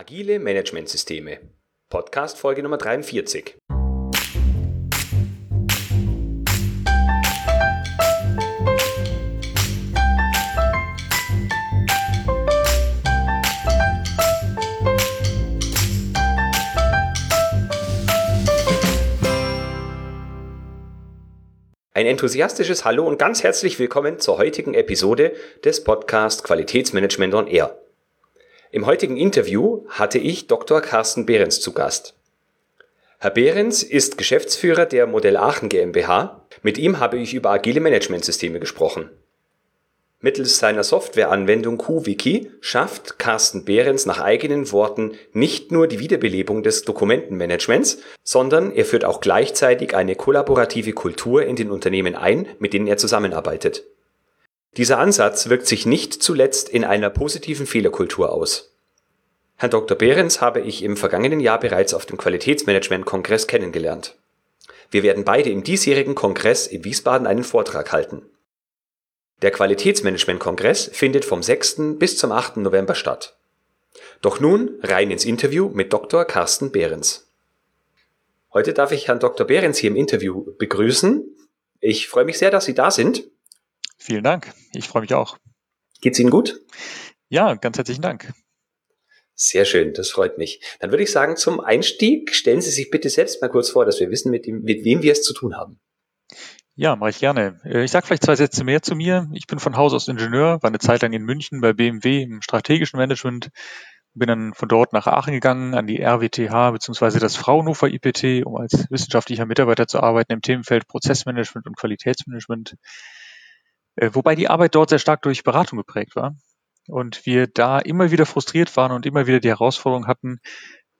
Agile Managementsysteme. Podcast Folge Nummer 43. Ein enthusiastisches Hallo und ganz herzlich willkommen zur heutigen Episode des Podcast Qualitätsmanagement on Air. Im heutigen Interview hatte ich Dr. Carsten Behrens zu Gast. Herr Behrens ist Geschäftsführer der Modell Aachen GmbH. Mit ihm habe ich über agile Managementsysteme gesprochen. Mittels seiner Softwareanwendung QWiki schafft Carsten Behrens nach eigenen Worten nicht nur die Wiederbelebung des Dokumentenmanagements, sondern er führt auch gleichzeitig eine kollaborative Kultur in den Unternehmen ein, mit denen er zusammenarbeitet. Dieser Ansatz wirkt sich nicht zuletzt in einer positiven Fehlerkultur aus. Herrn Dr. Behrens habe ich im vergangenen Jahr bereits auf dem Qualitätsmanagement-Kongress kennengelernt. Wir werden beide im diesjährigen Kongress in Wiesbaden einen Vortrag halten. Der Qualitätsmanagement-Kongress findet vom 6. bis zum 8. November statt. Doch nun rein ins Interview mit Dr. Carsten Behrens. Heute darf ich Herrn Dr. Behrens hier im Interview begrüßen. Ich freue mich sehr, dass Sie da sind. Vielen Dank. Ich freue mich auch. Geht's Ihnen gut? Ja, ganz herzlichen Dank. Sehr schön, das freut mich. Dann würde ich sagen, zum Einstieg stellen Sie sich bitte selbst mal kurz vor, dass wir wissen, mit, dem, mit wem wir es zu tun haben. Ja, mache ich gerne. Äh, ich sage vielleicht zwei Sätze mehr zu mir. Ich bin von Haus aus Ingenieur, war eine Zeit lang in München bei BMW im strategischen Management, bin dann von dort nach Aachen gegangen an die RWTH bzw. das Fraunhofer IPT, um als wissenschaftlicher Mitarbeiter zu arbeiten im Themenfeld Prozessmanagement und Qualitätsmanagement. Äh, wobei die Arbeit dort sehr stark durch Beratung geprägt war. Und wir da immer wieder frustriert waren und immer wieder die Herausforderung hatten,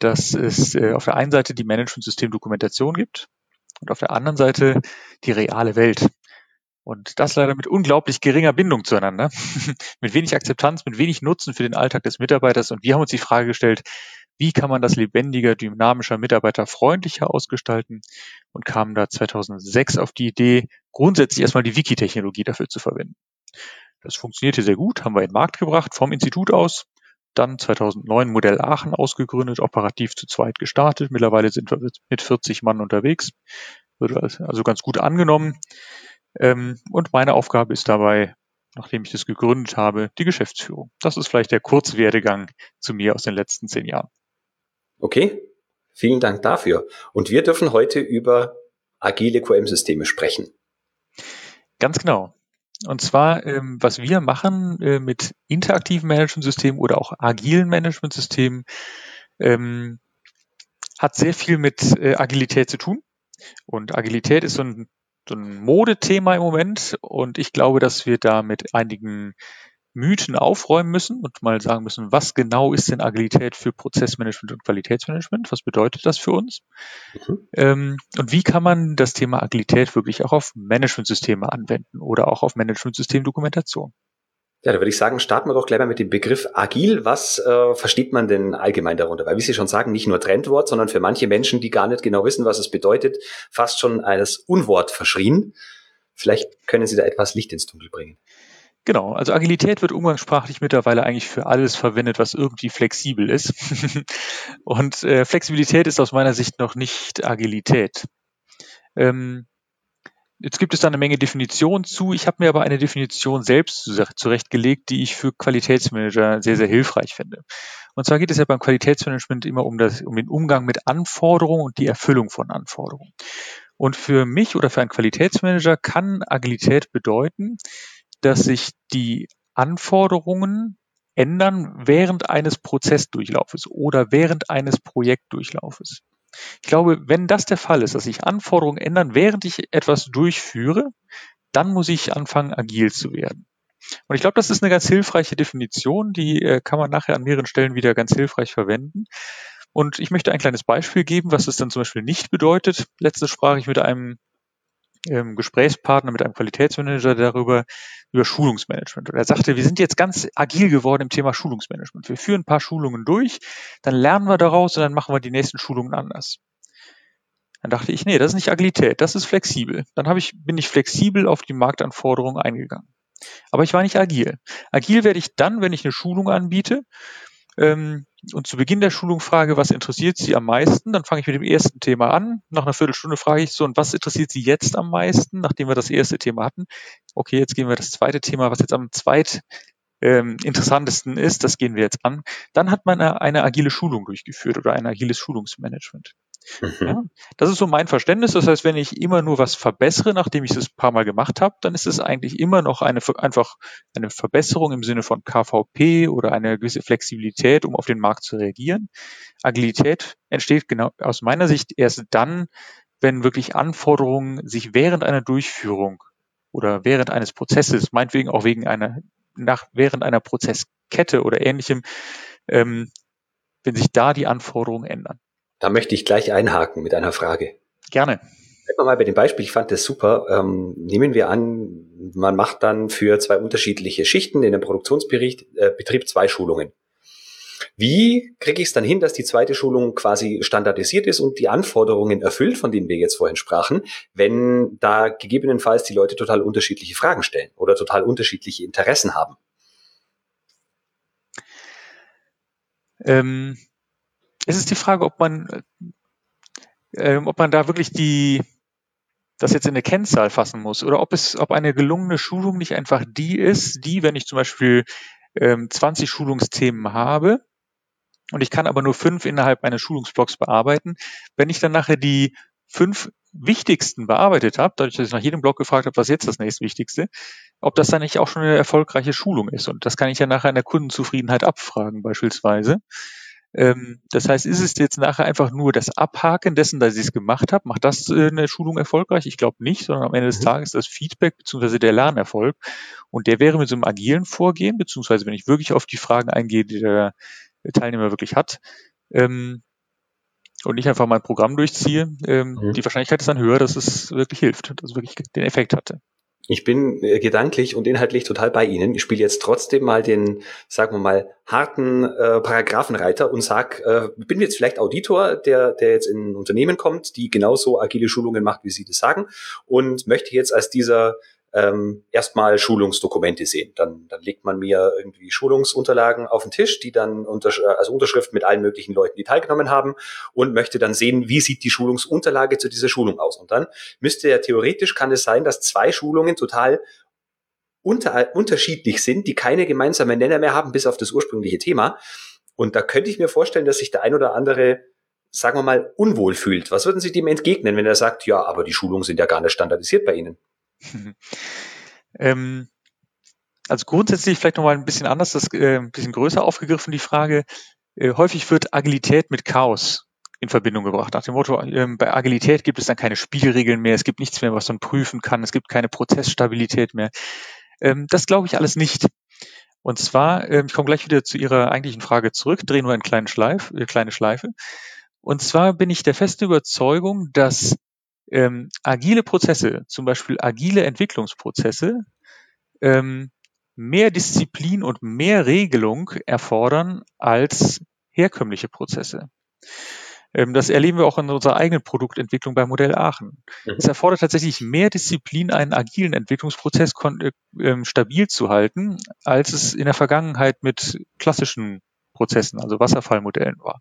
dass es äh, auf der einen Seite die Management-System-Dokumentation gibt und auf der anderen Seite die reale Welt. Und das leider mit unglaublich geringer Bindung zueinander, mit wenig Akzeptanz, mit wenig Nutzen für den Alltag des Mitarbeiters. Und wir haben uns die Frage gestellt, wie kann man das lebendiger, dynamischer, mitarbeiterfreundlicher ausgestalten und kamen da 2006 auf die Idee, grundsätzlich erstmal die Wiki-Technologie dafür zu verwenden. Das funktionierte sehr gut, haben wir in den Markt gebracht vom Institut aus, dann 2009 Modell Aachen ausgegründet, operativ zu zweit gestartet. Mittlerweile sind wir mit 40 Mann unterwegs, wird also ganz gut angenommen. Ähm, und meine Aufgabe ist dabei, nachdem ich das gegründet habe, die Geschäftsführung. Das ist vielleicht der Kurzwerdegang zu mir aus den letzten zehn Jahren. Okay, vielen Dank dafür. Und wir dürfen heute über agile QM-Systeme sprechen. Ganz genau. Und zwar, ähm, was wir machen äh, mit interaktiven Managementsystemen oder auch agilen Managementsystemen, ähm, hat sehr viel mit äh, Agilität zu tun. Und Agilität ist so ein, so ein Modethema im Moment. Und ich glaube, dass wir da mit einigen Mythen aufräumen müssen und mal sagen müssen, was genau ist denn Agilität für Prozessmanagement und Qualitätsmanagement? Was bedeutet das für uns? Mhm. Ähm, und wie kann man das Thema Agilität wirklich auch auf Managementsysteme anwenden oder auch auf Managementsystemdokumentation? Ja, da würde ich sagen, starten wir doch gleich mal mit dem Begriff agil. Was äh, versteht man denn allgemein darunter? Weil, wie Sie schon sagen, nicht nur Trendwort, sondern für manche Menschen, die gar nicht genau wissen, was es bedeutet, fast schon als Unwort verschrien. Vielleicht können Sie da etwas Licht ins Dunkel bringen. Genau, also Agilität wird umgangssprachlich mittlerweile eigentlich für alles verwendet, was irgendwie flexibel ist. Und äh, Flexibilität ist aus meiner Sicht noch nicht Agilität. Ähm, jetzt gibt es da eine Menge Definitionen zu. Ich habe mir aber eine Definition selbst zurechtgelegt, die ich für Qualitätsmanager sehr, sehr hilfreich finde. Und zwar geht es ja beim Qualitätsmanagement immer um, das, um den Umgang mit Anforderungen und die Erfüllung von Anforderungen. Und für mich oder für einen Qualitätsmanager kann Agilität bedeuten, dass sich die Anforderungen ändern während eines Prozessdurchlaufes oder während eines Projektdurchlaufes. Ich glaube, wenn das der Fall ist, dass sich Anforderungen ändern, während ich etwas durchführe, dann muss ich anfangen, agil zu werden. Und ich glaube, das ist eine ganz hilfreiche Definition, die äh, kann man nachher an mehreren Stellen wieder ganz hilfreich verwenden. Und ich möchte ein kleines Beispiel geben, was es dann zum Beispiel nicht bedeutet. Letztes sprach ich mit einem ähm, Gesprächspartner, mit einem Qualitätsmanager darüber, über Schulungsmanagement. Und er sagte, wir sind jetzt ganz agil geworden im Thema Schulungsmanagement. Wir führen ein paar Schulungen durch, dann lernen wir daraus und dann machen wir die nächsten Schulungen anders. Dann dachte ich, nee, das ist nicht Agilität, das ist flexibel. Dann habe ich, bin ich flexibel auf die Marktanforderungen eingegangen. Aber ich war nicht agil. Agil werde ich dann, wenn ich eine Schulung anbiete ähm, und zu Beginn der Schulung frage, was interessiert Sie am meisten, dann fange ich mit dem ersten Thema an. Nach einer Viertelstunde frage ich so, und was interessiert Sie jetzt am meisten, nachdem wir das erste Thema hatten? Okay, jetzt gehen wir das zweite Thema, was jetzt am zweit ähm, interessantesten ist, das gehen wir jetzt an. Dann hat man eine, eine agile Schulung durchgeführt oder ein agiles Schulungsmanagement. Mhm. Ja, das ist so mein Verständnis. Das heißt, wenn ich immer nur was verbessere, nachdem ich es ein paar Mal gemacht habe, dann ist es eigentlich immer noch eine einfach eine Verbesserung im Sinne von KVP oder eine gewisse Flexibilität, um auf den Markt zu reagieren. Agilität entsteht genau aus meiner Sicht erst dann, wenn wirklich Anforderungen sich während einer Durchführung oder während eines Prozesses, meinetwegen auch wegen einer nach während einer Prozesskette oder ähnlichem, ähm, wenn sich da die Anforderungen ändern. Da möchte ich gleich einhaken mit einer Frage. Gerne. Bleiben wir mal bei dem Beispiel, ich fand das super. Ähm, nehmen wir an, man macht dann für zwei unterschiedliche Schichten in einem Produktionsbetrieb äh, zwei Schulungen. Wie kriege ich es dann hin, dass die zweite Schulung quasi standardisiert ist und die Anforderungen erfüllt, von denen wir jetzt vorhin sprachen, wenn da gegebenenfalls die Leute total unterschiedliche Fragen stellen oder total unterschiedliche Interessen haben? Ähm, es ist die Frage, ob man, äh, ob man da wirklich die, das jetzt in eine Kennzahl fassen muss oder ob es, ob eine gelungene Schulung nicht einfach die ist, die, wenn ich zum Beispiel ähm, 20 Schulungsthemen habe und ich kann aber nur fünf innerhalb meines Schulungsblocks bearbeiten, wenn ich dann nachher die fünf wichtigsten bearbeitet habe, dadurch, dass ich nach jedem Block gefragt habe, was jetzt das nächstwichtigste, ob das dann nicht auch schon eine erfolgreiche Schulung ist. Und das kann ich ja nachher in der Kundenzufriedenheit abfragen beispielsweise. Ähm, das heißt, ist es jetzt nachher einfach nur das Abhaken dessen, dass ich es gemacht habe? Macht das äh, eine Schulung erfolgreich? Ich glaube nicht, sondern am Ende des mhm. Tages das Feedback bzw. der Lernerfolg. Und der wäre mit so einem agilen Vorgehen, beziehungsweise wenn ich wirklich auf die Fragen eingehe, die der Teilnehmer wirklich hat, ähm, und nicht einfach mein Programm durchziehe, ähm, mhm. die Wahrscheinlichkeit ist dann höher, dass es wirklich hilft, dass es wirklich den Effekt hatte. Ich bin äh, gedanklich und inhaltlich total bei Ihnen. Ich spiele jetzt trotzdem mal den, sagen wir mal, harten äh, Paragraphenreiter und sag, äh, bin jetzt vielleicht Auditor, der, der jetzt in ein Unternehmen kommt, die genauso agile Schulungen macht, wie Sie das sagen, und möchte jetzt als dieser ähm, erstmal Schulungsdokumente sehen. Dann, dann legt man mir irgendwie Schulungsunterlagen auf den Tisch, die dann unter, also Unterschriften mit allen möglichen Leuten, die teilgenommen haben und möchte dann sehen, wie sieht die Schulungsunterlage zu dieser Schulung aus. Und dann müsste ja theoretisch, kann es sein, dass zwei Schulungen total unter, unterschiedlich sind, die keine gemeinsamen Nenner mehr haben, bis auf das ursprüngliche Thema. Und da könnte ich mir vorstellen, dass sich der ein oder andere sagen wir mal, unwohl fühlt. Was würden Sie dem entgegnen, wenn er sagt, ja, aber die Schulungen sind ja gar nicht standardisiert bei Ihnen? ähm, also grundsätzlich vielleicht nochmal ein bisschen anders, das äh, ein bisschen größer aufgegriffen, die Frage. Äh, häufig wird Agilität mit Chaos in Verbindung gebracht. Nach dem Motto, ähm, bei Agilität gibt es dann keine Spielregeln mehr, es gibt nichts mehr, was man prüfen kann, es gibt keine Prozessstabilität mehr. Ähm, das glaube ich alles nicht. Und zwar, ähm, ich komme gleich wieder zu Ihrer eigentlichen Frage zurück, drehe nur eine kleine Schleife, äh, kleine Schleife. Und zwar bin ich der festen Überzeugung, dass ähm, agile Prozesse, zum Beispiel agile Entwicklungsprozesse, ähm, mehr Disziplin und mehr Regelung erfordern als herkömmliche Prozesse. Ähm, das erleben wir auch in unserer eigenen Produktentwicklung bei Modell Aachen. Mhm. Es erfordert tatsächlich mehr Disziplin, einen agilen Entwicklungsprozess äh, ähm, stabil zu halten, als es in der Vergangenheit mit klassischen Prozessen, also Wasserfallmodellen war.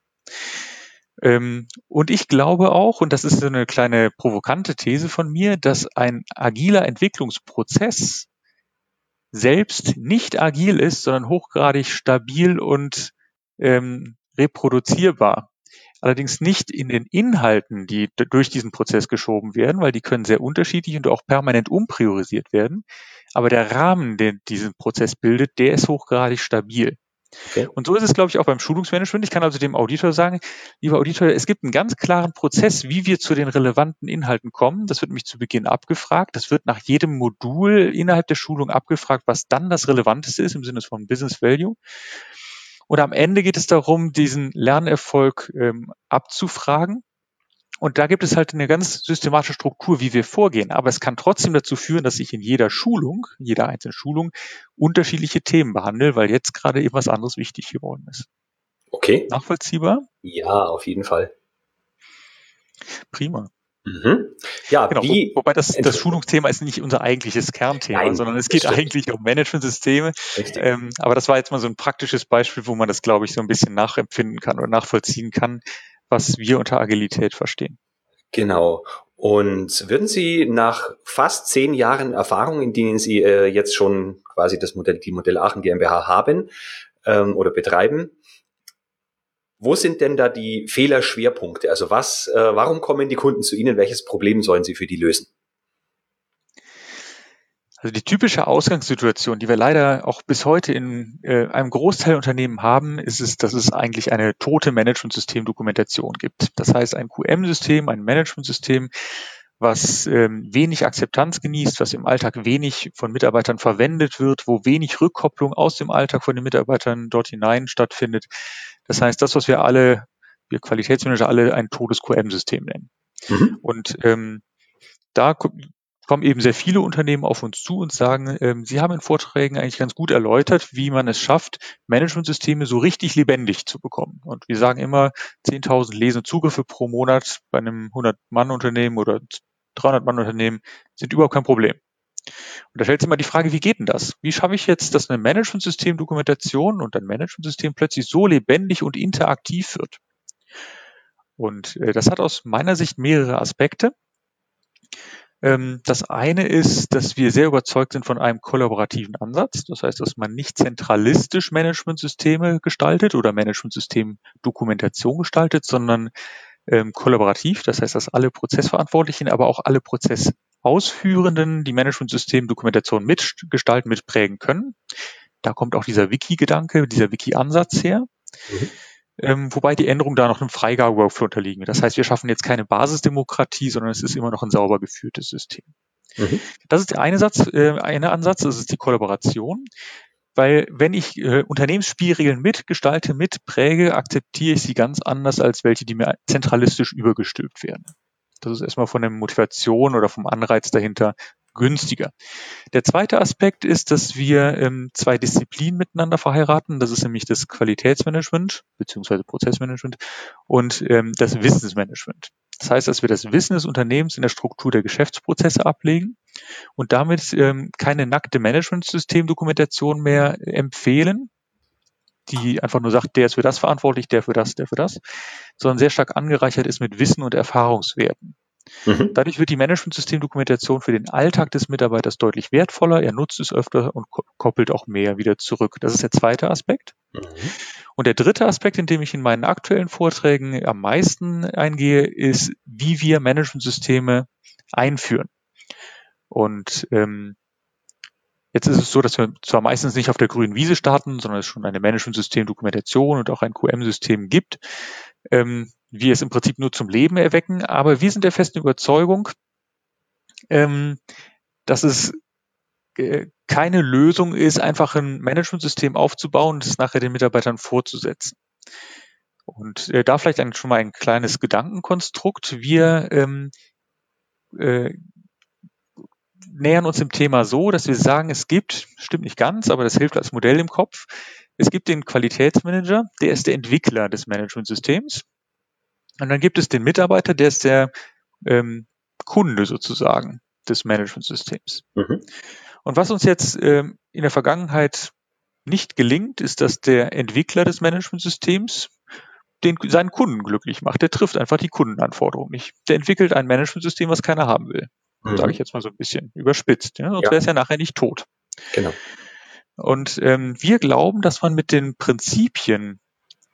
Ähm, und ich glaube auch, und das ist so eine kleine provokante These von mir, dass ein agiler Entwicklungsprozess selbst nicht agil ist, sondern hochgradig stabil und ähm, reproduzierbar. Allerdings nicht in den Inhalten, die durch diesen Prozess geschoben werden, weil die können sehr unterschiedlich und auch permanent umpriorisiert werden. Aber der Rahmen, den diesen Prozess bildet, der ist hochgradig stabil. Okay. Und so ist es, glaube ich, auch beim Schulungsmanagement. Ich kann also dem Auditor sagen, lieber Auditor, es gibt einen ganz klaren Prozess, wie wir zu den relevanten Inhalten kommen. Das wird nämlich zu Beginn abgefragt. Das wird nach jedem Modul innerhalb der Schulung abgefragt, was dann das Relevanteste ist im Sinne von Business Value. Und am Ende geht es darum, diesen Lernerfolg ähm, abzufragen und da gibt es halt eine ganz systematische Struktur, wie wir vorgehen. Aber es kann trotzdem dazu führen, dass ich in jeder Schulung, jeder einzelnen Schulung, unterschiedliche Themen behandle, weil jetzt gerade eben was anderes wichtig geworden ist. Okay. Nachvollziehbar? Ja, auf jeden Fall. Prima. Mhm. Ja, genau, wie, wobei das, das Schulungsthema ist nicht unser eigentliches Kernthema, Nein, sondern es geht eigentlich um Managementsysteme. Ähm, aber das war jetzt mal so ein praktisches Beispiel, wo man das, glaube ich, so ein bisschen nachempfinden kann oder nachvollziehen kann, was wir unter Agilität verstehen. Genau. Und würden Sie nach fast zehn Jahren Erfahrung, in denen Sie äh, jetzt schon quasi das Modell, die Modell Aachen GmbH haben ähm, oder betreiben, wo sind denn da die Fehlerschwerpunkte? Also was, äh, warum kommen die Kunden zu Ihnen? Welches Problem sollen Sie für die lösen? Also die typische Ausgangssituation, die wir leider auch bis heute in äh, einem Großteil Unternehmen haben, ist es, dass es eigentlich eine tote Management-System-Dokumentation gibt. Das heißt, ein QM-System, ein Management-System, was ähm, wenig Akzeptanz genießt, was im Alltag wenig von Mitarbeitern verwendet wird, wo wenig Rückkopplung aus dem Alltag von den Mitarbeitern dort hinein stattfindet. Das heißt, das, was wir alle, wir Qualitätsmanager alle ein totes QM-System nennen. Mhm. Und ähm, da kommen eben sehr viele Unternehmen auf uns zu und sagen, ähm, sie haben in Vorträgen eigentlich ganz gut erläutert, wie man es schafft, Managementsysteme so richtig lebendig zu bekommen. Und wir sagen immer, 10.000 Lesen Zugriffe pro Monat bei einem 100-Mann-Unternehmen oder 300-Mann-Unternehmen sind überhaupt kein Problem. Und da stellt sich immer die Frage, wie geht denn das? Wie schaffe ich jetzt, dass eine Managementsystem-Dokumentation und ein Managementsystem plötzlich so lebendig und interaktiv wird? Und äh, das hat aus meiner Sicht mehrere Aspekte. Ähm, das eine ist, dass wir sehr überzeugt sind von einem kollaborativen Ansatz. Das heißt, dass man nicht zentralistisch Managementsysteme gestaltet oder Managementsystem-Dokumentation gestaltet, sondern ähm, kollaborativ. Das heißt, dass alle Prozessverantwortlichen, aber auch alle Prozessausführenden die Managementsystem-Dokumentation mitgestalten, mitprägen können. Da kommt auch dieser Wiki-Gedanke, dieser Wiki-Ansatz her. Mhm ähm, wobei die Änderungen da noch einem Freigabe-Workflow unterliegen. Das heißt, wir schaffen jetzt keine Basisdemokratie, sondern es ist immer noch ein sauber geführtes System. Mhm. Das ist der eine Satz, äh, eine Ansatz, das ist die Kollaboration. Weil wenn ich äh, Unternehmensspielregeln mitgestalte, mitpräge, akzeptiere ich sie ganz anders, als welche, die mir zentralistisch übergestülpt werden. Das ist erstmal von der Motivation oder vom Anreiz dahinter günstiger. Der zweite Aspekt ist, dass wir ähm, zwei Disziplinen miteinander verheiraten. Das ist nämlich das Qualitätsmanagement beziehungsweise Prozessmanagement und ähm, das Wissensmanagement. Das heißt, dass wir das Wissen des Unternehmens in der Struktur der Geschäftsprozesse ablegen und damit ähm, keine nackte Management-System-Dokumentation mehr empfehlen, die einfach nur sagt, der ist für das verantwortlich, der für das, der für das, sondern sehr stark angereichert ist mit Wissen und Erfahrungswerten. Mhm. Dadurch wird die Management-System-Dokumentation für den Alltag des Mitarbeiters deutlich wertvoller. Er nutzt es öfter und koppelt auch mehr wieder zurück. Das ist der zweite Aspekt. Mhm. Und der dritte Aspekt, in dem ich in meinen aktuellen Vorträgen am meisten eingehe, ist, wie wir Management-Systeme einführen. Und ähm, Jetzt ist es so, dass wir zwar meistens nicht auf der grünen Wiese starten, sondern es schon eine Management-System-Dokumentation und auch ein QM-System gibt. Ähm, wir es im Prinzip nur zum Leben erwecken, aber wir sind der festen Überzeugung, ähm, dass es äh, keine Lösung ist, einfach ein Managementsystem aufzubauen und es nachher den Mitarbeitern vorzusetzen. Und äh, da vielleicht ein, schon mal ein kleines Gedankenkonstrukt. Wir ähm, äh, nähern uns dem Thema so, dass wir sagen, es gibt, stimmt nicht ganz, aber das hilft als Modell im Kopf, es gibt den Qualitätsmanager, der ist der Entwickler des Managementsystems. Und dann gibt es den Mitarbeiter, der ist der ähm, Kunde sozusagen des Managementsystems. Mhm. Und was uns jetzt ähm, in der Vergangenheit nicht gelingt, ist, dass der Entwickler des Managementsystems den, seinen Kunden glücklich macht. Der trifft einfach die Kundenanforderungen nicht. Der entwickelt ein Managementsystem, was keiner haben will. Mhm. Sage ich jetzt mal so ein bisschen überspitzt. Ja? Sonst ja. wäre es ja nachher nicht tot. Genau. Und ähm, wir glauben, dass man mit den Prinzipien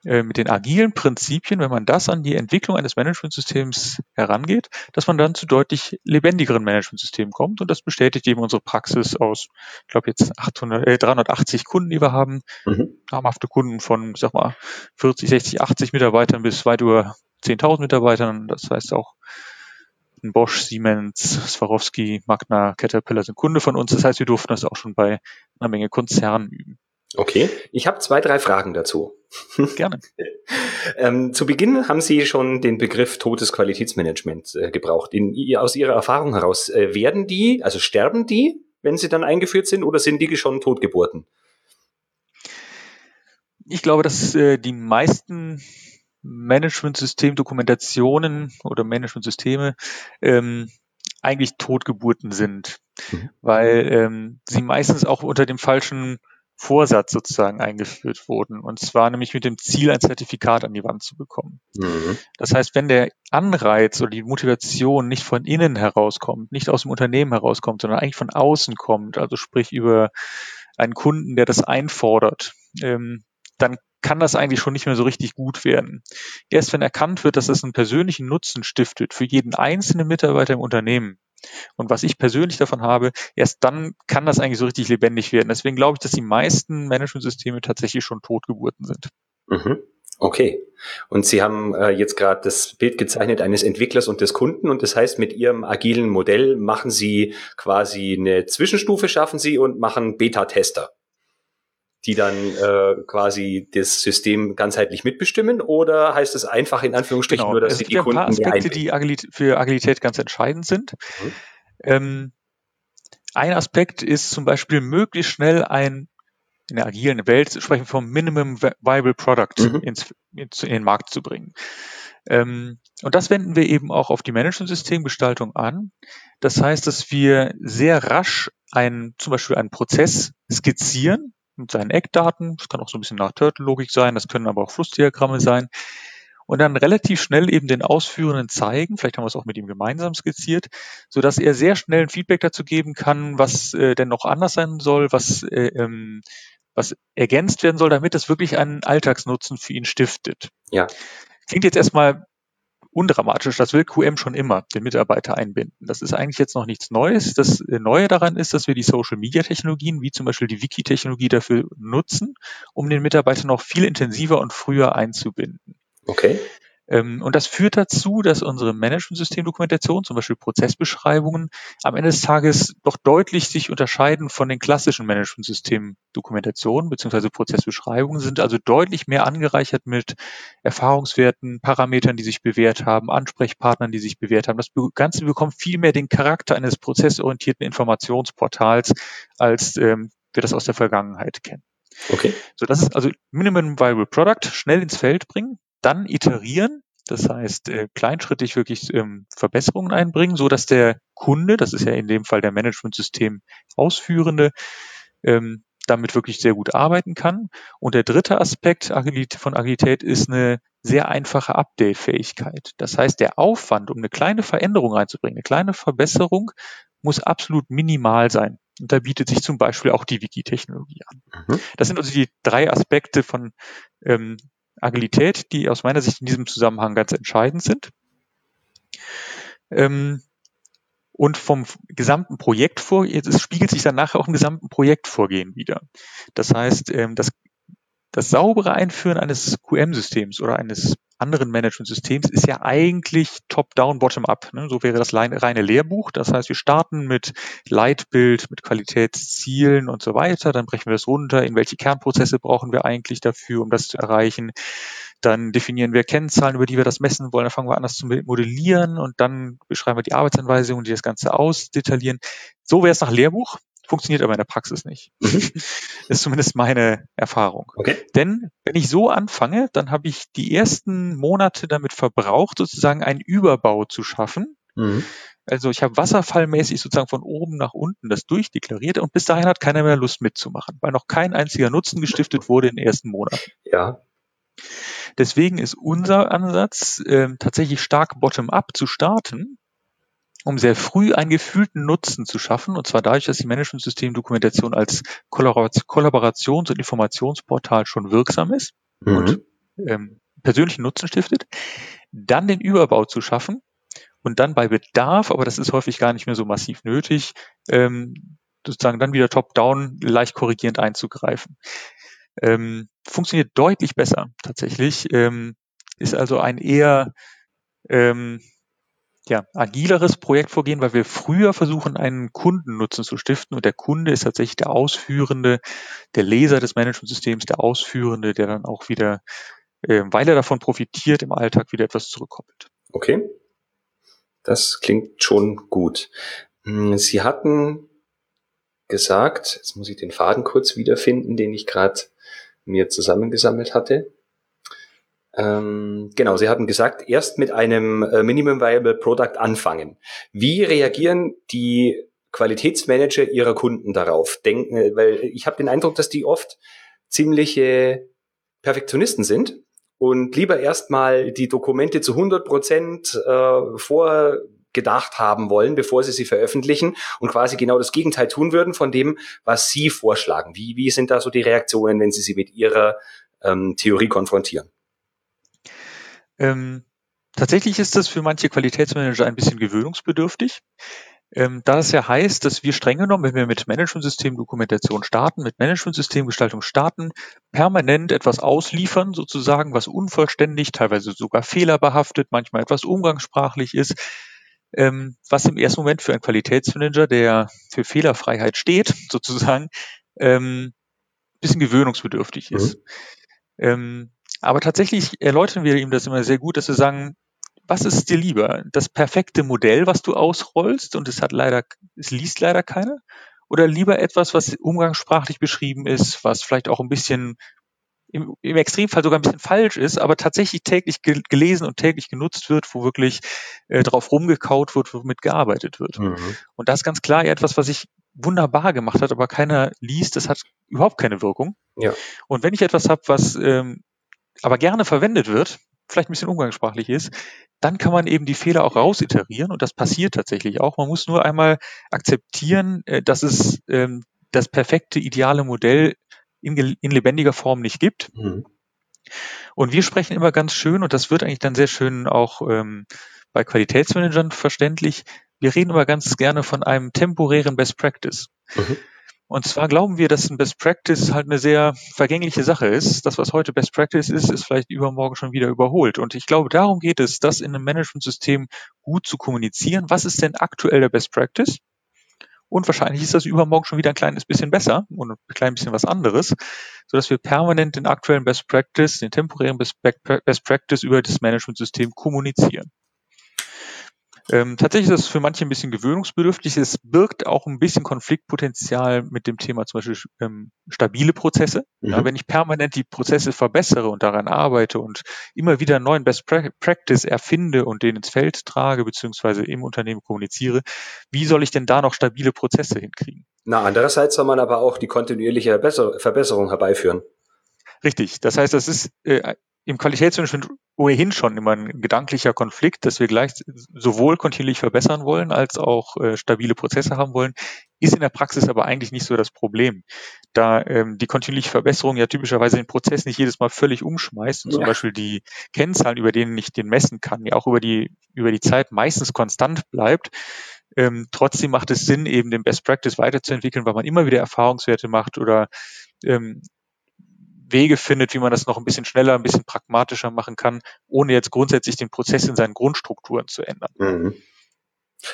äh, mit den agilen Prinzipien, wenn man das an die Entwicklung eines Managementsystems herangeht, dass man dann zu deutlich lebendigeren Managementsystemen kommt. Und das bestätigt eben unsere Praxis aus, ich glaube jetzt 800, äh, 380 Kunden, die wir haben, mhm. namhafte Kunden von, sag mal, 40, 60, 80 Mitarbeitern bis weit über 10.000 Mitarbeitern. Das heißt auch Bosch, Siemens, Swarovski, Magna, Caterpillar sind Kunde von uns. Das heißt, wir durften das auch schon bei einer Menge Konzernen üben. Okay, ich habe zwei, drei Fragen dazu. Gerne. ähm, zu Beginn haben Sie schon den Begriff totes Qualitätsmanagement äh, gebraucht. In, aus Ihrer Erfahrung heraus, äh, werden die, also sterben die, wenn sie dann eingeführt sind, oder sind die schon Totgeburten? Ich glaube, dass äh, die meisten Management-System-Dokumentationen oder Management-Systeme ähm, eigentlich Totgeburten sind, mhm. weil ähm, sie meistens auch unter dem falschen Vorsatz sozusagen eingeführt wurden. Und zwar nämlich mit dem Ziel, ein Zertifikat an die Wand zu bekommen. Mhm. Das heißt, wenn der Anreiz oder die Motivation nicht von innen herauskommt, nicht aus dem Unternehmen herauskommt, sondern eigentlich von außen kommt, also sprich über einen Kunden, der das einfordert, ähm, dann kann das eigentlich schon nicht mehr so richtig gut werden. Erst wenn erkannt wird, dass es einen persönlichen Nutzen stiftet für jeden einzelnen Mitarbeiter im Unternehmen, und was ich persönlich davon habe, erst dann kann das eigentlich so richtig lebendig werden. Deswegen glaube ich, dass die meisten Management-Systeme tatsächlich schon Totgeburten sind. Mhm. Okay. Und Sie haben äh, jetzt gerade das Bild gezeichnet eines Entwicklers und des Kunden und das heißt, mit Ihrem agilen Modell machen Sie quasi eine Zwischenstufe, schaffen Sie und machen Beta-Tester die dann äh, quasi das System ganzheitlich mitbestimmen oder heißt es einfach in Anführungsstrichen genau. nur, dass es sie die Kunden ein paar Aspekte, die Agilität, für Agilität ganz entscheidend sind. Mhm. Ähm, ein Aspekt ist zum Beispiel möglichst schnell ein in der agilen Welt sprechen vom Minimum Viable Product mhm. ins, ins, in den Markt zu bringen. Ähm, und das wenden wir eben auch auf die Management-Systemgestaltung an. Das heißt, dass wir sehr rasch ein, zum Beispiel einen Prozess skizzieren, mit seinen Eckdaten. Das kann auch so ein bisschen nach Turtle-Logik sein, das können aber auch Flussdiagramme sein. Und dann relativ schnell eben den Ausführenden zeigen, vielleicht haben wir es auch mit ihm gemeinsam skizziert, so dass er sehr schnell ein Feedback dazu geben kann, was äh, denn noch anders sein soll, was, äh, ähm, was ergänzt werden soll, damit es wirklich einen Alltagsnutzen für ihn stiftet. Ja. Klingt jetzt erstmal undramatisch. Das will QM schon immer, den Mitarbeiter einbinden. Das ist eigentlich jetzt noch nichts Neues. Das äh, Neue daran ist, dass wir die Social Media Technologien, wie zum Beispiel die Wiki-Technologie dafür nutzen, um den Mitarbeiter noch viel intensiver und früher einzubinden. Okay. Ähm, und das führt dazu, dass unsere Management-System-Dokumentation, zum Beispiel Prozessbeschreibungen, am Ende des Tages doch deutlich sich unterscheiden von den klassischen Management-System-Dokumentationen bzw. Prozessbeschreibungen, sind also deutlich mehr angereichert mit Erfahrungswerten, Parametern, die sich bewährt haben, Ansprechpartnern, die sich bewährt haben. Das Ganze bekommt viel mehr den Charakter eines prozessorientierten Informationsportals, als ähm, wir das aus der Vergangenheit kennen. Okay. So, das ist also Minimum Viable Product, schnell ins Feld bringen, dann iterieren, das heißt äh, kleinschrittig wirklich ähm, Verbesserungen einbringen, so dass der Kunde, das ist ja in dem Fall der Managementsystem Ausführende, ähm, damit wirklich sehr gut arbeiten kann. Und der dritte Aspekt von Agilität ist eine sehr einfache Update-Fähigkeit. Das heißt, der Aufwand, um eine kleine Veränderung reinzubringen, eine kleine Verbesserung, muss absolut minimal sein. Und da bietet sich zum Beispiel auch die Wiki-Technologie an. Mhm. Das sind also die drei Aspekte von ähm, Agilität, die aus meiner Sicht in diesem Zusammenhang ganz entscheidend sind. Ähm, und vom gesamten Projektvorgehen, es spiegelt sich dann nachher auch im gesamten Projektvorgehen wieder. Das heißt, ähm, das, das saubere Einführen eines QM-Systems oder eines anderen Management-Systems ist ja eigentlich top-down, bottom-up. Ne? So wäre das reine Lehrbuch. Das heißt, wir starten mit Leitbild, mit Qualitätszielen und so weiter. Dann brechen wir das runter. In welche Kernprozesse brauchen wir eigentlich dafür, um das zu erreichen? Dann definieren wir Kennzahlen, über die wir das messen wollen. Dann fangen wir an, das zu modellieren und dann beschreiben wir die Arbeitsanweisungen, die das Ganze ausdetaillieren. So wäre es nach Lehrbuch funktioniert aber in der Praxis nicht. Mhm. ist zumindest meine Erfahrung. Okay. Denn wenn ich so anfange, dann habe ich die ersten Monate damit verbraucht, sozusagen einen Überbau zu schaffen. Mhm. Also ich habe wasserfallmäßig sozusagen von oben nach unten das durchdeklariert und bis dahin hat keiner mehr Lust mitzumachen, weil noch kein einziger Nutzen gestiftet wurde in den ersten Monaten. Ja. Deswegen ist unser Ansatz äh, tatsächlich stark bottom-up zu starten um sehr früh einen gefühlten Nutzen zu schaffen, und zwar dadurch, dass die Management-System-Dokumentation als Kollaborations- und Informationsportal schon wirksam ist mhm. und ähm, persönlichen Nutzen stiftet, dann den Überbau zu schaffen und dann bei Bedarf, aber das ist häufig gar nicht mehr so massiv nötig, ähm, sozusagen dann wieder top-down leicht korrigierend einzugreifen. Ähm, funktioniert deutlich besser tatsächlich, ähm, ist also ein eher ähm, ja, agileres Projektvorgehen, weil wir früher versuchen, einen Kundennutzen zu stiften und der Kunde ist tatsächlich der Ausführende, der Leser des Managementsystems, der Ausführende, der dann auch wieder, äh, weil er davon profitiert, im Alltag wieder etwas zurückkoppelt. Okay. Das klingt schon gut. Hm, Sie hatten gesagt, jetzt muss ich den Faden kurz wiederfinden, den ich gerade mir zusammengesammelt hatte. Ähm, genau, Sie hatten gesagt, erst mit einem äh, Minimum Viable Product anfangen. Wie reagieren die Qualitätsmanager ihrer Kunden darauf? Denken, äh, weil ich habe den Eindruck, dass die oft ziemliche Perfektionisten sind und lieber erstmal die Dokumente zu 100 Prozent äh, vorgedacht haben wollen, bevor sie sie veröffentlichen und quasi genau das Gegenteil tun würden von dem, was sie vorschlagen. Wie, wie sind da so die Reaktionen, wenn sie sie mit ihrer ähm, Theorie konfrontieren? Ähm, tatsächlich ist das für manche Qualitätsmanager ein bisschen gewöhnungsbedürftig. Ähm, da es ja heißt, dass wir streng genommen, wenn wir mit Management-System-Dokumentation starten, mit Management-System-Gestaltung starten, permanent etwas ausliefern, sozusagen, was unvollständig, teilweise sogar fehlerbehaftet, manchmal etwas umgangssprachlich ist, ähm, was im ersten Moment für einen Qualitätsmanager, der für Fehlerfreiheit steht, sozusagen, ähm, bisschen gewöhnungsbedürftig ist. Mhm. Ähm, aber tatsächlich erläutern wir ihm das immer sehr gut, dass wir sagen, was ist dir lieber? Das perfekte Modell, was du ausrollst und es hat leider, es liest leider keiner? Oder lieber etwas, was umgangssprachlich beschrieben ist, was vielleicht auch ein bisschen im, im Extremfall sogar ein bisschen falsch ist, aber tatsächlich täglich gelesen und täglich genutzt wird, wo wirklich äh, drauf rumgekaut wird, womit gearbeitet wird. Mhm. Und das ist ganz klar etwas, was sich wunderbar gemacht hat, aber keiner liest, das hat überhaupt keine Wirkung. Ja. Und wenn ich etwas habe, was ähm, aber gerne verwendet wird, vielleicht ein bisschen umgangssprachlich ist, dann kann man eben die Fehler auch rausiterieren und das passiert tatsächlich auch. Man muss nur einmal akzeptieren, äh, dass es ähm, das perfekte, ideale Modell in, in lebendiger Form nicht gibt. Mhm. Und wir sprechen immer ganz schön, und das wird eigentlich dann sehr schön auch ähm, bei Qualitätsmanagern verständlich, wir reden immer ganz gerne von einem temporären Best Practice. Mhm. Und zwar glauben wir, dass ein Best Practice halt eine sehr vergängliche Sache ist. Das, was heute Best Practice ist, ist vielleicht übermorgen schon wieder überholt. Und ich glaube, darum geht es, das in einem Management-System gut zu kommunizieren. Was ist denn aktuell der Best Practice? Und wahrscheinlich ist das übermorgen schon wieder ein kleines bisschen besser und ein klein bisschen was anderes, sodass wir permanent den aktuellen Best Practice, den temporären Best Practice über das Management-System kommunizieren. Ähm, tatsächlich ist es für manche ein bisschen gewöhnungsbedürftig. Es birgt auch ein bisschen Konfliktpotenzial mit dem Thema zum Beispiel ähm, stabile Prozesse. Mhm. Ja, wenn ich permanent die Prozesse verbessere und daran arbeite und immer wieder einen neuen Best Practice erfinde und den ins Feld trage, beziehungsweise im Unternehmen kommuniziere, wie soll ich denn da noch stabile Prozesse hinkriegen? Na, andererseits soll man aber auch die kontinuierliche Verbesserung herbeiführen. Richtig. Das heißt, das ist äh, im Qualitätsmanagement ohnehin schon immer ein gedanklicher Konflikt, dass wir gleich sowohl kontinuierlich verbessern wollen, als auch äh, stabile Prozesse haben wollen, ist in der Praxis aber eigentlich nicht so das Problem, da ähm, die kontinuierliche Verbesserung ja typischerweise den Prozess nicht jedes Mal völlig umschmeißt und ja. zum Beispiel die Kennzahlen, über denen ich den messen kann, ja auch über die über die Zeit meistens konstant bleibt. Ähm, trotzdem macht es Sinn, eben den Best Practice weiterzuentwickeln, weil man immer wieder Erfahrungswerte macht oder ähm, Wege findet, wie man das noch ein bisschen schneller, ein bisschen pragmatischer machen kann, ohne jetzt grundsätzlich den Prozess in seinen Grundstrukturen zu ändern. Mhm.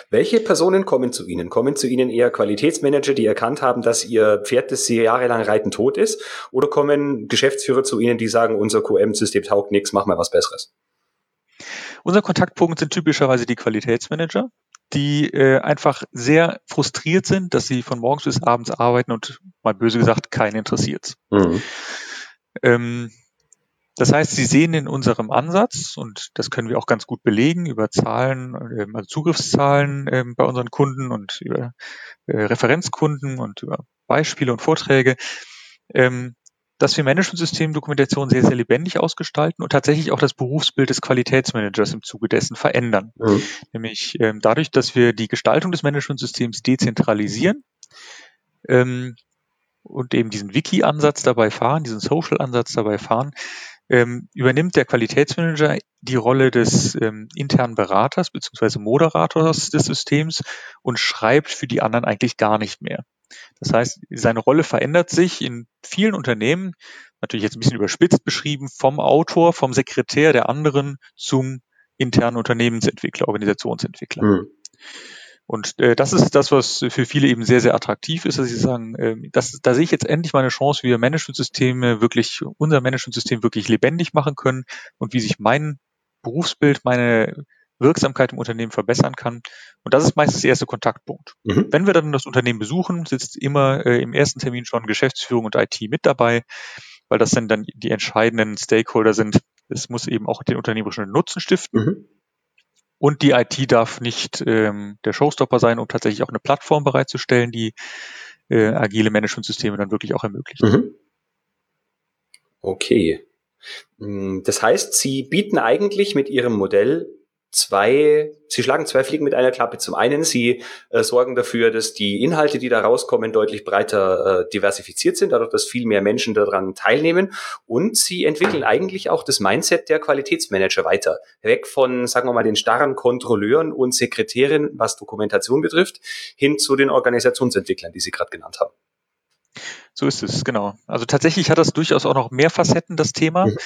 Welche Personen kommen zu Ihnen? Kommen zu Ihnen eher Qualitätsmanager, die erkannt haben, dass ihr Pferd, das sie jahrelang reiten, tot ist? Oder kommen Geschäftsführer zu Ihnen, die sagen, unser QM-System taugt nichts, mach mal was Besseres? Unser Kontaktpunkt sind typischerweise die Qualitätsmanager, die äh, einfach sehr frustriert sind, dass sie von morgens bis abends arbeiten und mal böse gesagt keinen interessiert. Mhm. Ähm, das heißt, Sie sehen in unserem Ansatz, und das können wir auch ganz gut belegen über Zahlen, ähm, also Zugriffszahlen ähm, bei unseren Kunden und über äh, Referenzkunden und über Beispiele und Vorträge, ähm, dass wir Management-System-Dokumentation sehr, sehr lebendig ausgestalten und tatsächlich auch das Berufsbild des Qualitätsmanagers im Zuge dessen verändern. Mhm. Nämlich dadurch, dass wir die Gestaltung des Management-Systems dezentralisieren, und eben diesen Wiki-Ansatz dabei fahren, diesen Social-Ansatz dabei fahren, ähm, übernimmt der Qualitätsmanager die Rolle des ähm, internen Beraters bzw. Moderators des Systems und schreibt für die anderen eigentlich gar nicht mehr. Das heißt, seine Rolle verändert sich in vielen Unternehmen, natürlich jetzt ein bisschen überspitzt beschrieben, vom Autor, vom Sekretär der anderen zum internen Unternehmensentwickler, Organisationsentwickler. Mhm. Und äh, das ist das, was für viele eben sehr, sehr attraktiv ist, dass sie sagen, äh, das, da sehe ich jetzt endlich mal eine Chance, wie wir Managementsysteme wirklich, unser Managementsystem wirklich lebendig machen können und wie sich mein Berufsbild, meine Wirksamkeit im Unternehmen verbessern kann. Und das ist meistens der erste Kontaktpunkt. Mhm. Wenn wir dann das Unternehmen besuchen, sitzt immer äh, im ersten Termin schon Geschäftsführung und IT mit dabei, weil das dann, dann die entscheidenden Stakeholder sind, Es muss eben auch den unternehmerischen Nutzen stiften. Mhm. Und die IT darf nicht ähm, der Showstopper sein, um tatsächlich auch eine Plattform bereitzustellen, die äh, agile Managementsysteme dann wirklich auch ermöglicht. Mhm. Okay. Hm, das heißt, Sie bieten eigentlich mit Ihrem Modell zwei, sie schlagen zwei Fliegen mit einer Klappe. Zum einen, sie äh, sorgen dafür, dass die Inhalte, die da rauskommen, deutlich breiter äh, diversifiziert sind, dadurch, dass viel mehr Menschen daran teilnehmen. Und sie entwickeln eigentlich auch das Mindset der Qualitätsmanager weiter. Weg von, sagen wir mal, den starren Kontrolleuren und Sekretärinnen, was Dokumentation betrifft, hin zu den Organisationsentwicklern, die Sie gerade genannt haben. So ist es, genau. Also tatsächlich hat das durchaus auch noch mehr Facetten, das Thema. Mhm.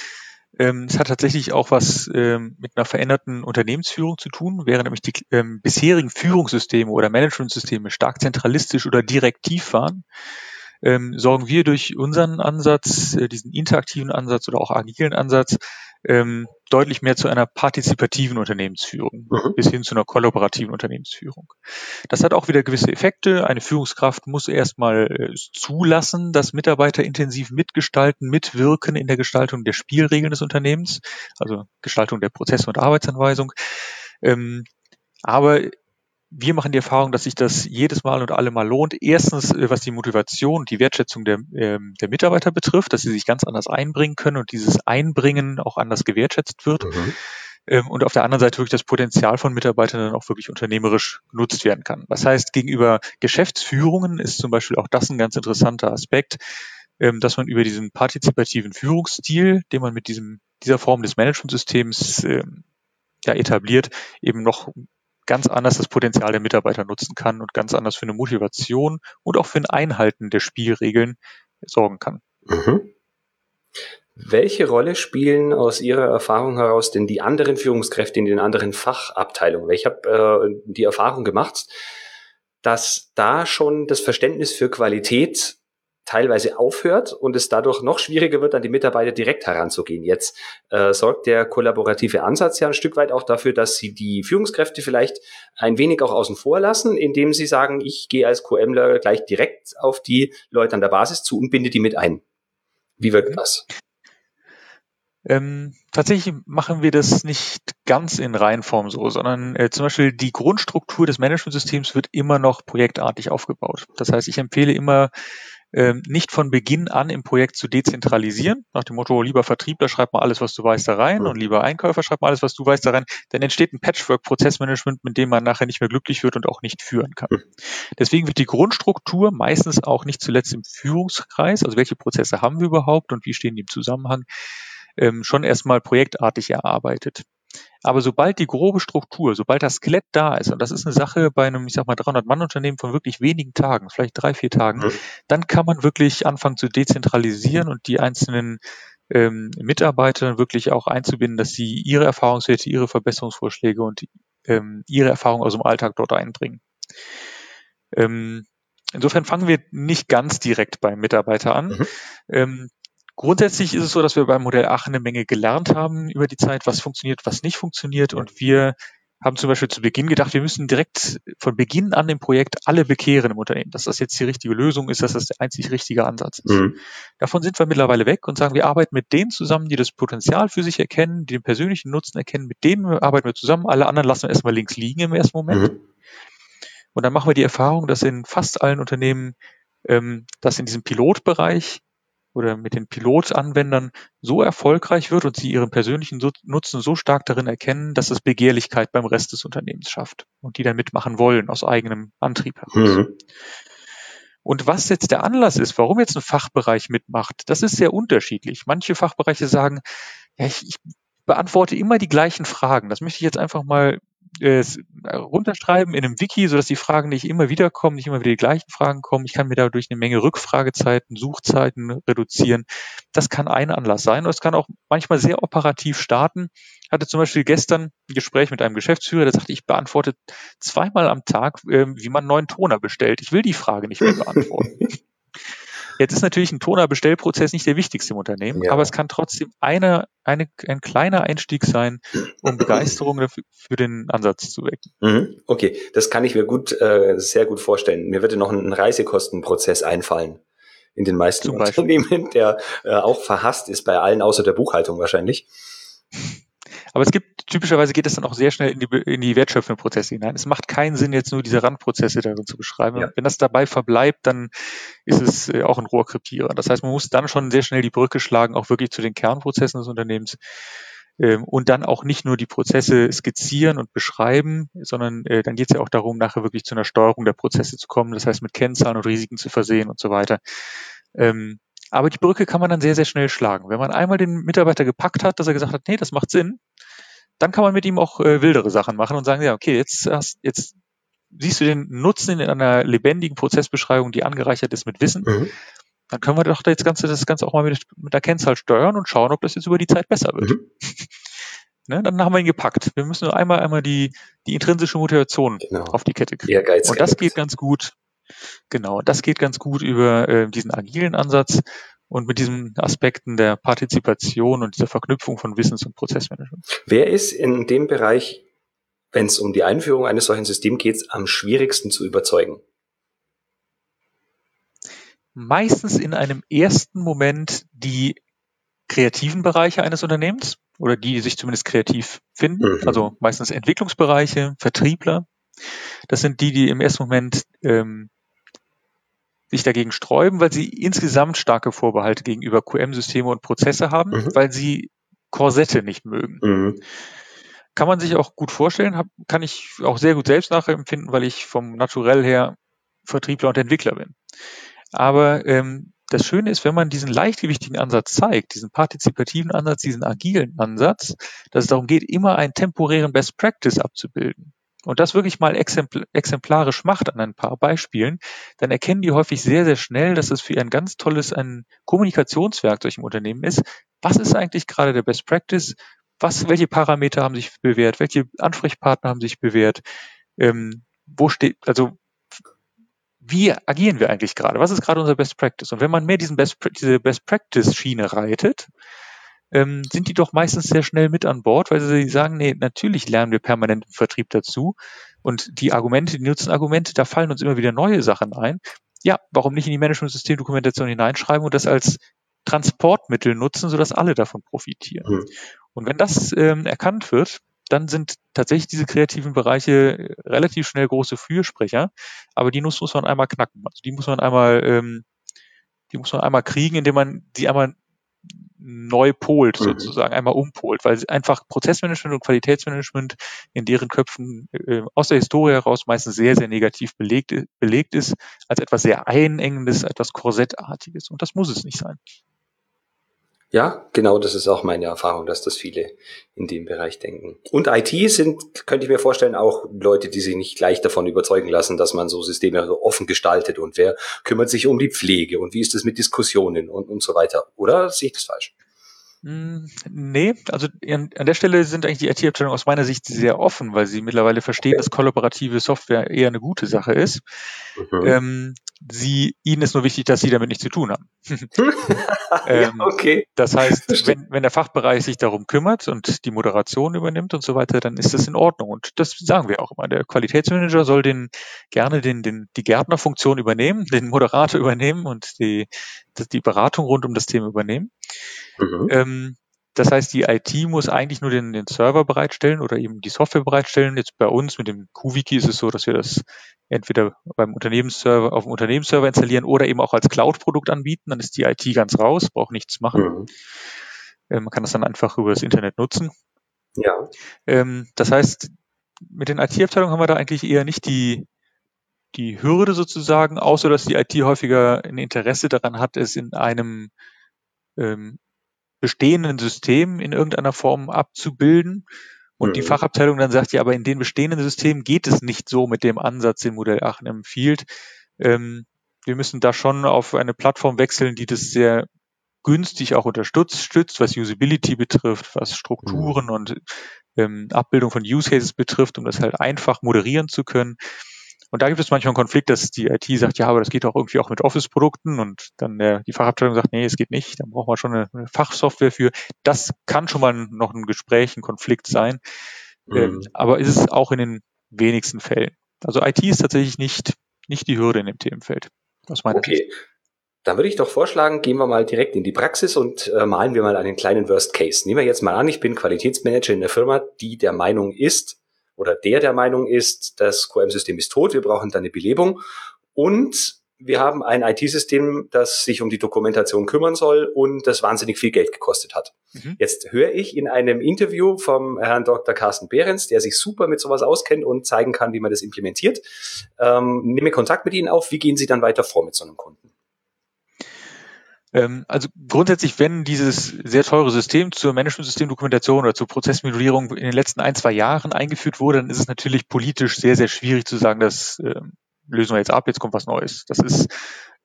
Ähm, es hat tatsächlich auch was ähm, mit einer veränderten Unternehmensführung zu tun, während nämlich die ähm, bisherigen Führungssysteme oder Managementsysteme stark zentralistisch oder direktiv waren, ähm, sorgen wir durch unseren Ansatz, äh, diesen interaktiven Ansatz oder auch agilen Ansatz, ähm, deutlich mehr zu einer partizipativen Unternehmensführung mhm. bis hin zu einer kollaborativen Unternehmensführung. Das hat auch wieder gewisse Effekte. Eine Führungskraft muss erstmal äh, zulassen, dass Mitarbeiter intensiv mitgestalten, mitwirken in der Gestaltung der Spielregeln des Unternehmens, also Gestaltung der Prozesse und Arbeitsanweisung. Ähm, aber wir machen die Erfahrung, dass sich das jedes Mal und alle Mal lohnt. Erstens, äh, was die Motivation und die Wertschätzung der, ähm, der Mitarbeiter betrifft, dass sie sich ganz anders einbringen können und dieses Einbringen auch anders gewertschätzt wird. Mhm. Ähm, und auf der anderen Seite wirklich das Potenzial von Mitarbeitern dann auch wirklich unternehmerisch genutzt werden kann. Das heißt, gegenüber Geschäftsführungen ist zum Beispiel auch das ein ganz interessanter Aspekt, ähm, dass man über diesen partizipativen Führungsstil, den man mit diesem, dieser Form des Managementsystems ja, etabliert, eben noch ganz anders das Potenzial der Mitarbeiter nutzen kann und ganz anders für eine Motivation und auch für ein Einhalten der Spielregeln sorgen kann. Mhm. Welche Rolle spielen aus Ihrer Erfahrung heraus denn die anderen Führungskräfte in den anderen Fachabteilungen? Ich habe äh, die Erfahrung gemacht, dass da schon das Verständnis für Qualität teilweise aufhört und es dadurch noch schwieriger wird, an die Mitarbeiter direkt heranzugehen. Jetzt äh, sorgt der kollaborative Ansatz ja ein Stück weit auch dafür, dass sie die Führungskräfte vielleicht ein wenig auch außen vor lassen, indem sie sagen, ich gehe als QMler gleich direkt auf die Leute an der Basis zu und binde die mit ein. Wie wirkt das? Ähm, tatsächlich machen wir das nicht ganz in Reihenform so, sondern äh, zum Beispiel die Grundstruktur des Managementsystems wird immer noch projektartig aufgebaut. Das heißt, ich empfehle immer nicht von Beginn an im Projekt zu dezentralisieren, nach dem Motto, lieber Vertriebler, schreib mal alles, was du weißt, da rein. Und lieber Einkäufer, schreib mal alles, was du weißt, da rein, dann entsteht ein Patchwork-Prozessmanagement, mit dem man nachher nicht mehr glücklich wird und auch nicht führen kann. Deswegen wird die Grundstruktur meistens auch nicht zuletzt im Führungskreis, also welche Prozesse haben wir überhaupt und wie stehen die im Zusammenhang, ähm, schon erstmal projektartig erarbeitet. Aber sobald die grobe Struktur, sobald das Skelett da ist, und das ist eine Sache bei einem, ich sag mal, 300-Mann-Unternehmen von wirklich wenigen Tagen, vielleicht drei, vier Tagen, mhm. dann kann man wirklich anfangen zu dezentralisieren und die einzelnen ähm, Mitarbeiter wirklich auch einzubinden, dass sie ihre Erfahrungswerte, ihre Verbesserungsvorschläge und ähm, ihre Erfahrungen aus dem Alltag dort einbringen. Ähm, insofern fangen wir nicht ganz direkt beim Mitarbeiter an. Mhm. Ähm, Grundsätzlich ist es so, dass wir beim Modell Aachen eine Menge gelernt haben über die Zeit, was funktioniert, was nicht funktioniert. Und wir haben zum Beispiel zu Beginn gedacht, wir müssen direkt von Beginn an im Projekt alle bekehren im Unternehmen. Dass das jetzt die richtige Lösung ist, dass das der einzig richtige Ansatz ist. Mhm. Davon sind wir mittlerweile weg und sagen, wir arbeiten mit denen zusammen, die das Potenzial für sich erkennen, die den persönlichen Nutzen erkennen. Mit denen arbeiten wir zusammen. Alle anderen lassen wir erstmal links liegen im ersten Moment. Mhm. Und dann machen wir die Erfahrung, dass in fast allen Unternehmen ähm, dass in diesem Pilotbereich oder mit den Pilotanwendern so erfolgreich wird und sie ihren persönlichen Nutzen so stark darin erkennen, dass es Begehrlichkeit beim Rest des Unternehmens schafft und die dann mitmachen wollen aus eigenem Antrieb heraus. Mhm. Und was jetzt der Anlass ist, warum jetzt ein Fachbereich mitmacht, das ist sehr unterschiedlich. Manche Fachbereiche sagen, ja, ich, ich beantworte immer die gleichen Fragen. Das möchte ich jetzt einfach mal äh, runterschreiben in einem Wiki, sodass die Fragen nicht immer wieder kommen, nicht immer wieder die gleichen Fragen kommen. Ich kann mir dadurch eine Menge Rückfragezeiten, Suchzeiten reduzieren. Das kann ein Anlass sein. Und es kann auch manchmal sehr operativ starten. Ich hatte zum Beispiel gestern ein Gespräch mit einem Geschäftsführer, der sagte, ich beantworte zweimal am Tag, äh, wie man einen neuen Toner bestellt. Ich will die Frage nicht mehr beantworten. Jetzt ist natürlich ein Tonerbestellprozess nicht der wichtigste im Unternehmen, ja. aber es kann trotzdem eine, eine, ein kleiner Einstieg sein, um Begeisterung dafür, für den Ansatz zu wecken. Mhm. Okay, das kann ich mir gut, äh, sehr gut vorstellen. Mir würde noch ein Reisekostenprozess einfallen in den meisten Unternehmen, der äh, auch verhasst ist bei allen außer der Buchhaltung wahrscheinlich. Aber es gibt, typischerweise geht es dann auch sehr schnell in die, in die wertschöpfenden Prozesse hinein. Es macht keinen Sinn, jetzt nur diese Randprozesse darin zu beschreiben. Ja. Wenn das dabei verbleibt, dann ist es äh, auch ein Rohrkrepierer. Das heißt, man muss dann schon sehr schnell die Brücke schlagen, auch wirklich zu den Kernprozessen des Unternehmens. Ähm, und dann auch nicht nur die Prozesse skizzieren und beschreiben, sondern äh, dann geht es ja auch darum, nachher wirklich zu einer Steuerung der Prozesse zu kommen. Das heißt, mit Kennzahlen und Risiken zu versehen und so weiter. Ähm, aber die Brücke kann man dann sehr, sehr schnell schlagen. Wenn man einmal den Mitarbeiter gepackt hat, dass er gesagt hat, nee, das macht Sinn, dann kann man mit ihm auch äh, wildere Sachen machen und sagen, ja, okay, jetzt hast, jetzt siehst du den Nutzen in einer lebendigen Prozessbeschreibung, die angereichert ist mit Wissen. Mhm. Dann können wir doch das Ganze, das Ganze auch mal mit, mit der Kennzahl steuern und schauen, ob das jetzt über die Zeit besser wird. Mhm. Ne, dann haben wir ihn gepackt. Wir müssen nur einmal einmal die, die intrinsische Motivation genau. auf die Kette kriegen. Ehrgeiz, und das geht ganz gut. Genau, das geht ganz gut über äh, diesen agilen Ansatz und mit diesen Aspekten der Partizipation und dieser Verknüpfung von Wissens- und Prozessmanagement. Wer ist in dem Bereich, wenn es um die Einführung eines solchen Systems geht, am schwierigsten zu überzeugen? Meistens in einem ersten Moment die kreativen Bereiche eines Unternehmens oder die, die sich zumindest kreativ finden, mhm. also meistens Entwicklungsbereiche, Vertriebler. Das sind die, die im ersten Moment ähm, sich dagegen sträuben, weil sie insgesamt starke Vorbehalte gegenüber QM-Systeme und Prozesse haben, mhm. weil sie Korsette nicht mögen. Mhm. Kann man sich auch gut vorstellen, hab, kann ich auch sehr gut selbst nachempfinden, weil ich vom Naturell her Vertriebler und Entwickler bin. Aber ähm, das Schöne ist, wenn man diesen leichtgewichtigen Ansatz zeigt, diesen partizipativen Ansatz, diesen agilen Ansatz, dass es darum geht, immer einen temporären Best Practice abzubilden und das wirklich mal exemplarisch macht an ein paar Beispielen, dann erkennen die häufig sehr, sehr schnell, dass es für ein ganz tolles ein Kommunikationswerkzeug im Unternehmen ist. Was ist eigentlich gerade der Best Practice? Was, welche Parameter haben sich bewährt? Welche Ansprechpartner haben sich bewährt? Ähm, wo steht, also wie agieren wir eigentlich gerade? Was ist gerade unser Best Practice? Und wenn man mehr diesen Best, diese Best Practice Schiene reitet, ähm, sind die doch meistens sehr schnell mit an Bord, weil sie sagen, nee, natürlich lernen wir permanent im Vertrieb dazu. Und die Argumente, die Nutzenargumente, da fallen uns immer wieder neue Sachen ein. Ja, warum nicht in die Management-System-Dokumentation hineinschreiben und das als Transportmittel nutzen, sodass alle davon profitieren. Mhm. Und wenn das ähm, erkannt wird, dann sind tatsächlich diese kreativen Bereiche relativ schnell große Fürsprecher, aber die Nuss muss man einmal knacken. Also die muss man einmal, ähm, die muss man einmal kriegen, indem man die einmal neu polt, mhm. sozusagen, einmal umpolt, weil einfach Prozessmanagement und Qualitätsmanagement in deren Köpfen äh, aus der Historie heraus meistens sehr, sehr negativ belegt, belegt ist, als etwas sehr einengendes, etwas Korsettartiges. Und das muss es nicht sein. Ja, genau, das ist auch meine Erfahrung, dass das viele in dem Bereich denken. Und IT sind, könnte ich mir vorstellen, auch Leute, die sich nicht gleich davon überzeugen lassen, dass man so Systeme so offen gestaltet und wer kümmert sich um die Pflege und wie ist es mit Diskussionen und, und so weiter. Oder sehe ich das falsch? Hm, nee, also an der Stelle sind eigentlich die IT-Abteilungen aus meiner Sicht sehr offen, weil sie mittlerweile verstehen, dass kollaborative Software eher eine gute Sache ist. Mhm. Ähm, sie, ihnen ist nur wichtig, dass sie damit nichts zu tun haben. ähm, ja, okay. Das heißt, wenn, wenn der Fachbereich sich darum kümmert und die Moderation übernimmt und so weiter, dann ist das in Ordnung. Und das sagen wir auch immer. Der Qualitätsmanager soll den gerne den, den, die Gärtnerfunktion übernehmen, den Moderator übernehmen und die, die Beratung rund um das Thema übernehmen. Mhm. Ähm, das heißt, die IT muss eigentlich nur den, den Server bereitstellen oder eben die Software bereitstellen. Jetzt bei uns mit dem QWiki ist es so, dass wir das entweder beim Unternehmensserver auf dem Unternehmensserver installieren oder eben auch als Cloud-Produkt anbieten. Dann ist die IT ganz raus, braucht nichts machen. Mhm. Äh, man kann das dann einfach über das Internet nutzen. Ja. Ähm, das heißt, mit den IT-Abteilungen haben wir da eigentlich eher nicht die, die Hürde sozusagen, außer dass die IT häufiger ein Interesse daran hat, es in einem ähm, bestehenden System in irgendeiner Form abzubilden. Und mhm. die Fachabteilung dann sagt, ja, aber in den bestehenden Systemen geht es nicht so mit dem Ansatz, den Modell Aachen empfiehlt. Ähm, wir müssen da schon auf eine Plattform wechseln, die das sehr günstig auch unterstützt, stützt, was Usability betrifft, was Strukturen mhm. und ähm, Abbildung von Use Cases betrifft, um das halt einfach moderieren zu können. Und da gibt es manchmal einen Konflikt, dass die IT sagt, ja, aber das geht auch irgendwie auch mit Office-Produkten und dann der, die Fachabteilung sagt, nee, es geht nicht, dann braucht man schon eine, eine Fachsoftware für. Das kann schon mal noch ein Gespräch, ein Konflikt sein. Mhm. Ähm, aber ist es auch in den wenigsten Fällen. Also IT ist tatsächlich nicht, nicht die Hürde in dem Themenfeld. Aus meiner okay. Sicht. Dann würde ich doch vorschlagen, gehen wir mal direkt in die Praxis und äh, malen wir mal einen kleinen Worst Case. Nehmen wir jetzt mal an, ich bin Qualitätsmanager in der Firma, die der Meinung ist oder der der Meinung ist, das QM-System ist tot, wir brauchen da eine Belebung und wir haben ein IT-System, das sich um die Dokumentation kümmern soll und das wahnsinnig viel Geld gekostet hat. Mhm. Jetzt höre ich in einem Interview vom Herrn Dr. Carsten Behrens, der sich super mit sowas auskennt und zeigen kann, wie man das implementiert. Ähm, nehme Kontakt mit Ihnen auf. Wie gehen Sie dann weiter vor mit so einem Kunden? Ähm, also grundsätzlich, wenn dieses sehr teure System zur Management-System-Dokumentation oder zur Prozessmodellierung in den letzten ein, zwei Jahren eingeführt wurde, dann ist es natürlich politisch sehr, sehr schwierig zu sagen, dass ähm, lösen wir jetzt ab, jetzt kommt was Neues. Das ist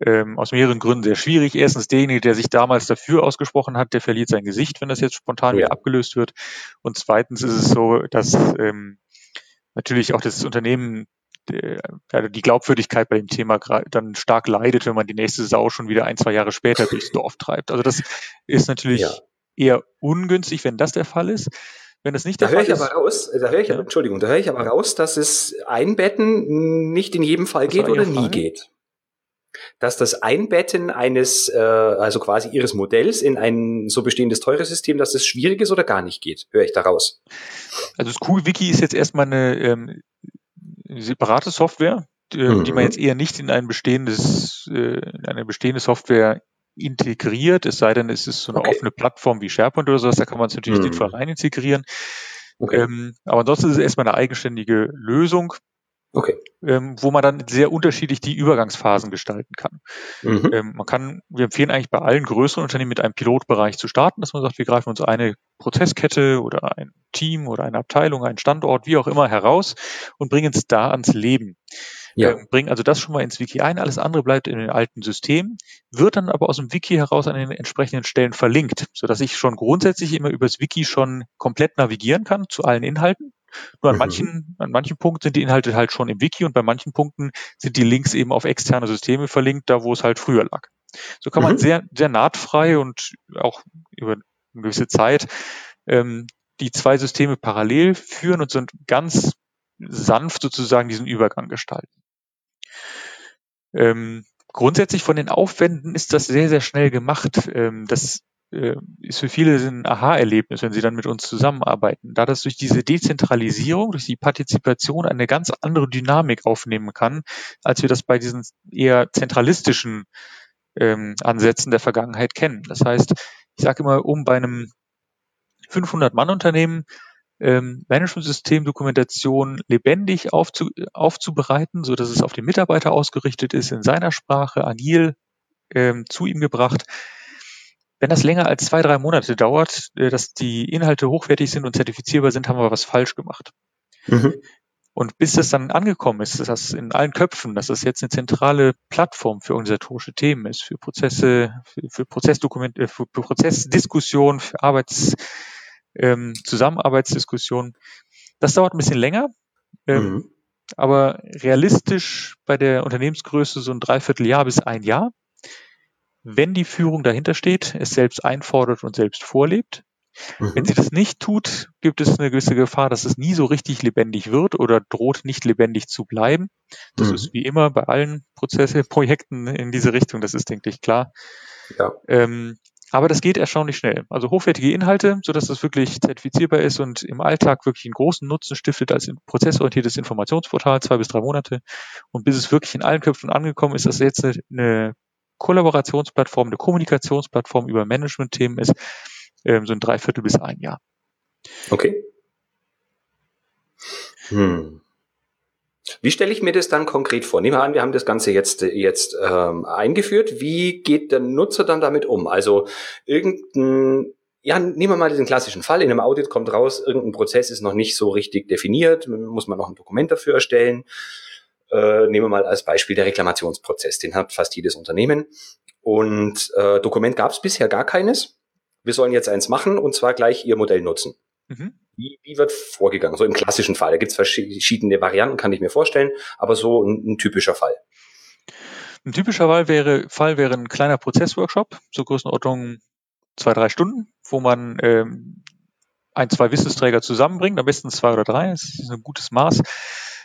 ähm, aus mehreren Gründen sehr schwierig. Erstens, derjenige, der sich damals dafür ausgesprochen hat, der verliert sein Gesicht, wenn das jetzt spontan wieder abgelöst wird. Und zweitens ist es so, dass ähm, natürlich auch das Unternehmen ja, die Glaubwürdigkeit bei dem Thema dann stark leidet, wenn man die nächste Sau schon wieder ein, zwei Jahre später durchs Dorf treibt. Also das ist natürlich ja. eher ungünstig, wenn das der Fall ist. Wenn es nicht da der Fall ist. Aber raus, da höre ich, ja. Entschuldigung, da höre ich aber raus, dass es Einbetten nicht in jedem Fall das geht oder nie geht. Dass das Einbetten eines, äh, also quasi Ihres Modells in ein so bestehendes teures System, dass das schwierig ist oder gar nicht geht, höre ich da raus. Also das Cool-Wiki ist jetzt erstmal eine ähm, separate Software, die, mhm. die man jetzt eher nicht in ein bestehendes, äh, in eine bestehende Software integriert, es sei denn, es ist so eine okay. offene Plattform wie SharePoint oder sowas, da kann man es natürlich mhm. sinnvoll rein integrieren. Okay. Ähm, aber ansonsten ist es erstmal eine eigenständige Lösung, okay. ähm, wo man dann sehr unterschiedlich die Übergangsphasen gestalten kann. Mhm. Ähm, man kann, wir empfehlen eigentlich bei allen größeren Unternehmen mit einem Pilotbereich zu starten, dass man sagt, wir greifen uns eine Prozesskette oder ein Team oder eine Abteilung, einen Standort, wie auch immer heraus und bringen es da ans Leben. Ja. Ähm, bringen also das schon mal ins Wiki ein, alles andere bleibt in den alten Systemen, wird dann aber aus dem Wiki heraus an den entsprechenden Stellen verlinkt, sodass ich schon grundsätzlich immer übers Wiki schon komplett navigieren kann zu allen Inhalten. Nur an mhm. manchen, an manchen Punkten sind die Inhalte halt schon im Wiki und bei manchen Punkten sind die Links eben auf externe Systeme verlinkt, da wo es halt früher lag. So kann man mhm. sehr, sehr nahtfrei und auch über eine gewisse Zeit ähm, die zwei Systeme parallel führen und sind ganz sanft sozusagen diesen Übergang gestalten. Ähm, grundsätzlich von den Aufwänden ist das sehr, sehr schnell gemacht. Ähm, das ist für viele ein Aha-Erlebnis, wenn sie dann mit uns zusammenarbeiten. Da das durch diese Dezentralisierung, durch die Partizipation eine ganz andere Dynamik aufnehmen kann, als wir das bei diesen eher zentralistischen ähm, Ansätzen der Vergangenheit kennen. Das heißt, ich sage immer, um bei einem 500-Mann-Unternehmen ähm, Management-System-Dokumentation lebendig aufzu, aufzubereiten, so dass es auf den Mitarbeiter ausgerichtet ist, in seiner Sprache, agil ähm, zu ihm gebracht. Wenn das länger als zwei, drei Monate dauert, äh, dass die Inhalte hochwertig sind und zertifizierbar sind, haben wir was falsch gemacht. Mhm. Und bis das dann angekommen ist, dass das in allen Köpfen, dass das jetzt eine zentrale Plattform für organisatorische Themen ist, für Prozesse, für, für Prozessdokumente, äh, für Prozessdiskussion, für Arbeits, ähm, Zusammenarbeitsdiskussionen. Das dauert ein bisschen länger, ähm, mhm. aber realistisch bei der Unternehmensgröße so ein Dreivierteljahr bis ein Jahr. Wenn die Führung dahinter steht, es selbst einfordert und selbst vorlebt. Mhm. Wenn sie das nicht tut, gibt es eine gewisse Gefahr, dass es nie so richtig lebendig wird oder droht nicht lebendig zu bleiben. Das mhm. ist wie immer bei allen Prozesse, Projekten in diese Richtung, das ist, denke ich, klar. Ja. Ähm, aber das geht erstaunlich schnell. Also hochwertige Inhalte, so dass das wirklich zertifizierbar ist und im Alltag wirklich einen großen Nutzen stiftet als prozessorientiertes Informationsportal, zwei bis drei Monate. Und bis es wirklich in allen Köpfen angekommen ist, dass jetzt eine Kollaborationsplattform, eine Kommunikationsplattform über Management-Themen ist, ähm, so ein Dreiviertel bis ein Jahr. Okay. Hm. Wie stelle ich mir das dann konkret vor? Nehmen wir an, wir haben das Ganze jetzt, jetzt ähm, eingeführt. Wie geht der Nutzer dann damit um? Also irgendein, ja, nehmen wir mal diesen klassischen Fall. In einem Audit kommt raus, irgendein Prozess ist noch nicht so richtig definiert, muss man noch ein Dokument dafür erstellen. Äh, nehmen wir mal als Beispiel der Reklamationsprozess. Den hat fast jedes Unternehmen. Und äh, Dokument gab es bisher gar keines. Wir sollen jetzt eins machen und zwar gleich Ihr Modell nutzen. Mhm. Wie, wie wird vorgegangen? So im klassischen Fall. Da gibt es verschiedene Varianten, kann ich mir vorstellen, aber so ein, ein typischer Fall. Ein typischer Fall wäre, Fall wäre ein kleiner Prozessworkshop, so Größenordnung zwei, drei Stunden, wo man ähm, ein, zwei Wissensträger zusammenbringt, am besten zwei oder drei, das ist ein gutes Maß,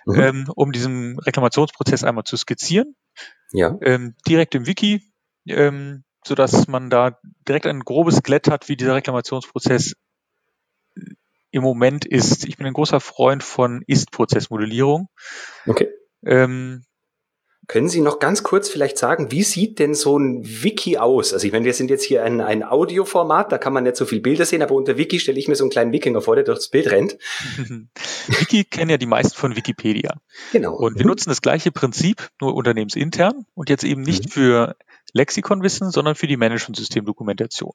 mhm. ähm, um diesen Reklamationsprozess einmal zu skizzieren. Ja. Ähm, direkt im Wiki ähm, so dass man da direkt ein grobes Glätt hat, wie dieser Reklamationsprozess im Moment ist. Ich bin ein großer Freund von Ist-Prozessmodellierung. Okay. Ähm, können Sie noch ganz kurz vielleicht sagen, wie sieht denn so ein Wiki aus? Also ich meine, wir sind jetzt hier ein, ein Audioformat, da kann man nicht so viel Bilder sehen, aber unter Wiki stelle ich mir so einen kleinen Wikinger vor, der durchs Bild rennt. Wiki kennen ja die meisten von Wikipedia. Genau. Und wir mhm. nutzen das gleiche Prinzip, nur unternehmensintern und jetzt eben nicht mhm. für Lexikonwissen, sondern für die Management-System-Dokumentation.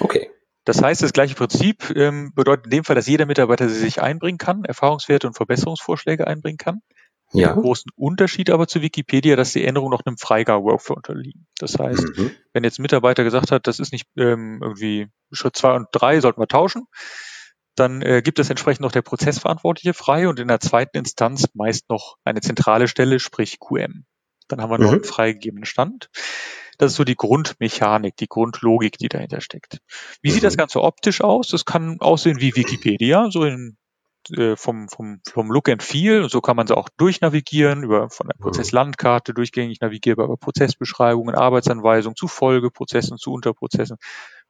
Okay. Das heißt, das gleiche Prinzip ähm, bedeutet in dem Fall, dass jeder Mitarbeiter sich einbringen kann, Erfahrungswerte und Verbesserungsvorschläge einbringen kann. Ja. Den großen Unterschied aber zu Wikipedia, dass die Änderungen noch einem Freigabe-Workflow unterliegen. Das heißt, mhm. wenn jetzt ein Mitarbeiter gesagt hat, das ist nicht ähm, irgendwie Schritt zwei und drei, sollten wir tauschen, dann äh, gibt es entsprechend noch der Prozessverantwortliche frei und in der zweiten Instanz meist noch eine zentrale Stelle, sprich QM. Dann haben wir noch mhm. einen freigegebenen Stand. Das ist so die Grundmechanik, die Grundlogik, die dahinter steckt. Wie mhm. sieht das mhm. Ganze optisch aus? Das kann aussehen wie Wikipedia, so in äh, vom, vom, vom Look and Feel. Und so kann man sie auch durchnavigieren, über von der Prozesslandkarte durchgängig navigierbar über Prozessbeschreibungen, Arbeitsanweisungen zu Folgeprozessen, zu Unterprozessen.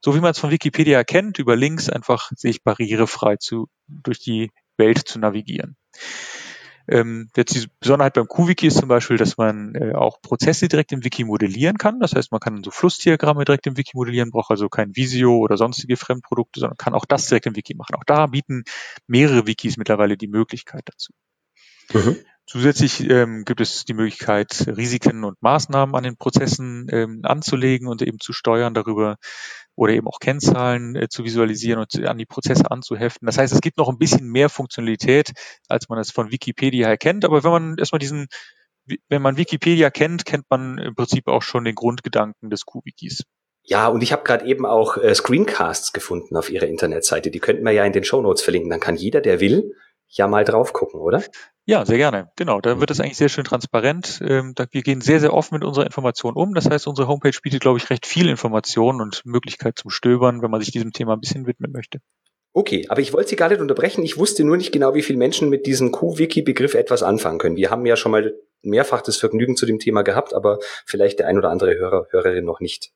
So wie man es von Wikipedia erkennt, über Links einfach sich barrierefrei zu, durch die Welt zu navigieren. Ähm, jetzt die Besonderheit beim QWiki ist zum Beispiel, dass man äh, auch Prozesse direkt im Wiki modellieren kann. Das heißt, man kann so Flussdiagramme direkt im Wiki modellieren, braucht also kein Visio oder sonstige Fremdprodukte, sondern kann auch das direkt im Wiki machen. Auch da bieten mehrere Wikis mittlerweile die Möglichkeit dazu. Mhm. Zusätzlich ähm, gibt es die Möglichkeit, Risiken und Maßnahmen an den Prozessen ähm, anzulegen und eben zu steuern darüber oder eben auch Kennzahlen äh, zu visualisieren und an die Prozesse anzuheften. Das heißt, es gibt noch ein bisschen mehr Funktionalität, als man es von Wikipedia her kennt. Aber wenn man erstmal diesen, wenn man Wikipedia kennt, kennt man im Prinzip auch schon den Grundgedanken des QWikis. Ja, und ich habe gerade eben auch äh, Screencasts gefunden auf Ihrer Internetseite. Die könnten wir ja in den Show Notes verlinken. Dann kann jeder, der will, ja mal drauf gucken, oder? Ja, sehr gerne. Genau, da wird es eigentlich sehr schön transparent. Ähm, wir gehen sehr, sehr offen mit unserer Information um. Das heißt, unsere Homepage bietet, glaube ich, recht viel Information und Möglichkeit zum Stöbern, wenn man sich diesem Thema ein bisschen widmen möchte. Okay, aber ich wollte Sie gar nicht unterbrechen. Ich wusste nur nicht genau, wie viele Menschen mit diesem Q-Wiki-Begriff etwas anfangen können. Wir haben ja schon mal mehrfach das Vergnügen zu dem Thema gehabt, aber vielleicht der ein oder andere Hörer, Hörerin noch nicht.